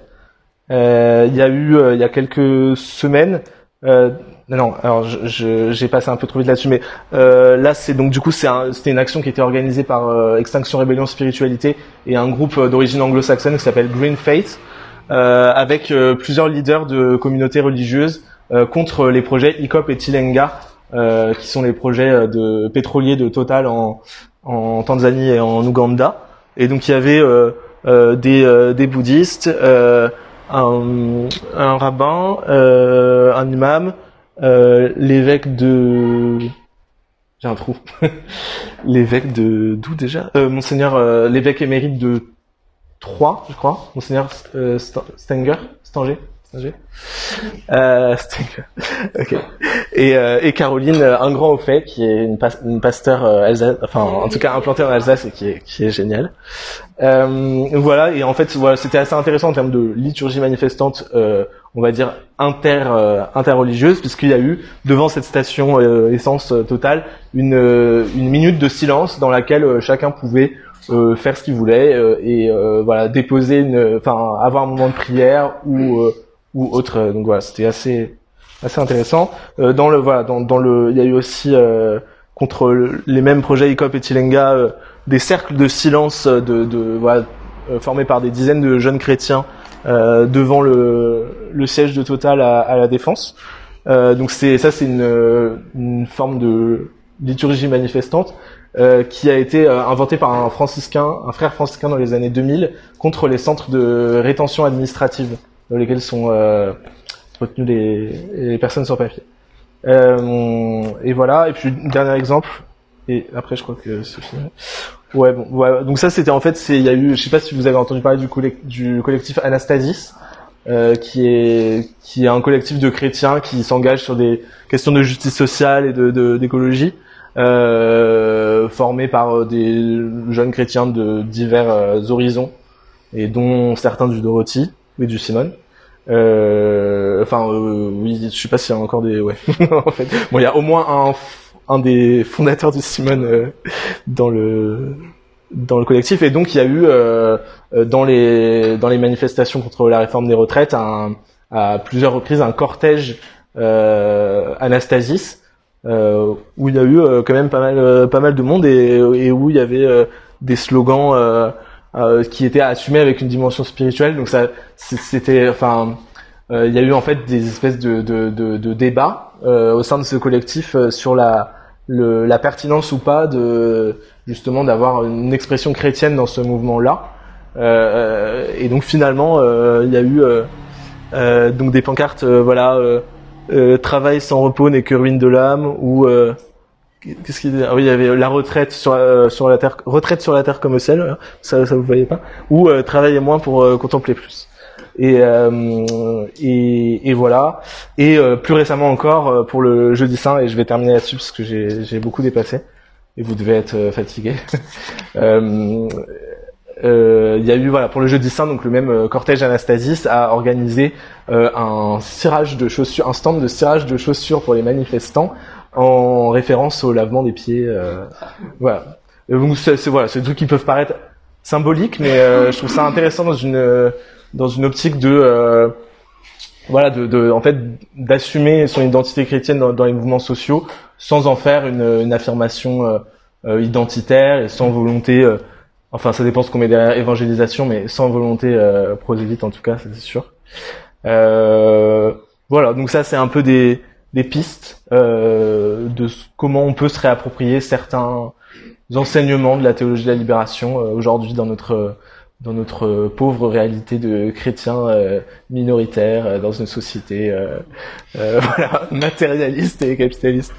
il y a eu il y a quelques semaines non, alors j'ai passé un peu trop vite là-dessus, mais euh, là c'est donc du coup c'est c'était une action qui était organisée par euh, Extinction Rébellion Spiritualité et un groupe euh, d'origine anglo-saxonne qui s'appelle Green Faith. avec plusieurs leaders de communautés religieuses contre les projets ICOP et Tilenga, qui sont les projets de pétroliers de Total en, en Tanzanie et en Ouganda. Et donc il y avait des, des bouddhistes, un, un rabbin, un imam, l'évêque de j'ai un trou. l'évêque de d'où déjà? Euh, Monseigneur euh, l'évêque émérite de Troyes, je crois. Monseigneur euh, Stenger, Stanger. Euh. Et, euh, et Caroline un grand au fait, qui est une, pas, une pasteur Alsace, enfin en tout cas implantée en Alsace et qui est qui est géniale. voilà. Et en fait, voilà, c'était assez intéressant en termes de liturgie manifestante on va dire inter euh, interreligieuse puisqu'il y a eu devant cette station euh, essence euh, totale une une minute de silence dans laquelle chacun pouvait faire ce qu'il voulait et voilà déposer enfin avoir un moment de prière ou ou autre donc voilà c'était assez assez intéressant dans le voilà dans dans le il y a eu aussi contre les mêmes projets ICOP et Tilenga des cercles de silence de, de voilà formés par des dizaines de jeunes chrétiens euh, devant le, le, siège de Total à, à la Défense. Euh, donc c'est ça, c'est une, une, forme de liturgie manifestante euh, qui a été euh, inventée par un franciscain, un frère franciscain dans les années 2000 contre les centres de rétention administrative dans lesquels sont euh, retenues les, les, personnes sans papier. et voilà. Et puis dernier exemple. Et après, je crois que c'est fini. Ouais, bon, ouais, donc ça c'était en fait, il y a eu, je sais pas si vous avez entendu parler du, du collectif Anastasis, euh, qui est qui est un collectif de chrétiens qui s'engage sur des questions de justice sociale et de d'écologie, euh, formé par euh, des jeunes chrétiens de divers euh, horizons et dont certains du Dorothy et du Simone. Euh, enfin, oui, je sais pas s'il y a encore des, ouais. en fait, bon, il y a au moins un un des fondateurs de Simone euh, dans le dans le collectif et donc il y a eu euh, euh, dans les dans les manifestations contre la réforme des retraites un, à plusieurs reprises un cortège euh, Anastasis euh, où il y a eu quand même pas mal pas mal de monde et, et où il y avait des slogans qui étaient assumés avec une dimension spirituelle donc ça c'était enfin il y a eu en fait des espèces de, de, de, de débats au sein de ce collectif sur la le, la pertinence ou pas de justement d'avoir une expression chrétienne dans ce mouvement-là. Euh, et donc finalement, euh, il y a eu euh, donc des pancartes, voilà, travail sans repos n'est que ruine de l'âme ou qu'est-ce qu'il ah oui il y avait la retraite sur sur la terre retraite sur la terre comme au ciel ça ça vous voyez pas ou travailler moins pour contempler plus et, euh, et, et, voilà. Et euh, plus récemment encore euh, pour le jeudi saint, et je vais terminer là-dessus parce que j'ai beaucoup dépassé et vous devez être fatigué. Il y a eu voilà pour le jeudi saint donc le même cortège Anastasis a organisé un cirage de chaussures, un stand de cirage de chaussures pour les manifestants en référence au lavement des pieds. voilà. Donc c'est voilà, c'est des trucs qui peuvent paraître symboliques, mais je trouve ça intéressant dans une dans une optique de euh, voilà de, de, en fait d'assumer son identité chrétienne dans, dans, les mouvements sociaux sans en faire une, une affirmation euh, euh identitaire et sans volonté euh, enfin ça dépend ce qu'on met derrière évangélisation mais sans volonté euh, prosélyte en tout cas c'est sûr voilà donc ça c'est un peu des, des pistes de comment on peut se réapproprier certains enseignements de la théologie de la libération aujourd'hui dans notre dans notre pauvre réalité de chrétiens euh, minoritaires euh, dans une société euh, voilà, matérialiste et capitaliste.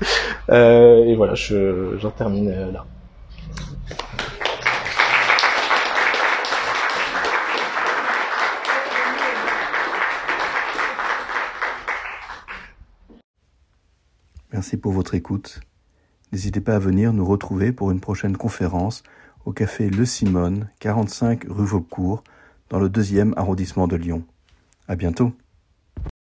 et voilà, je, j'en termine là. Merci pour votre écoute. N'hésitez pas à venir nous retrouver pour une prochaine conférence au café Le Simone, 45 rue Vaucourt, dans le deuxième arrondissement de Lyon. À bientôt.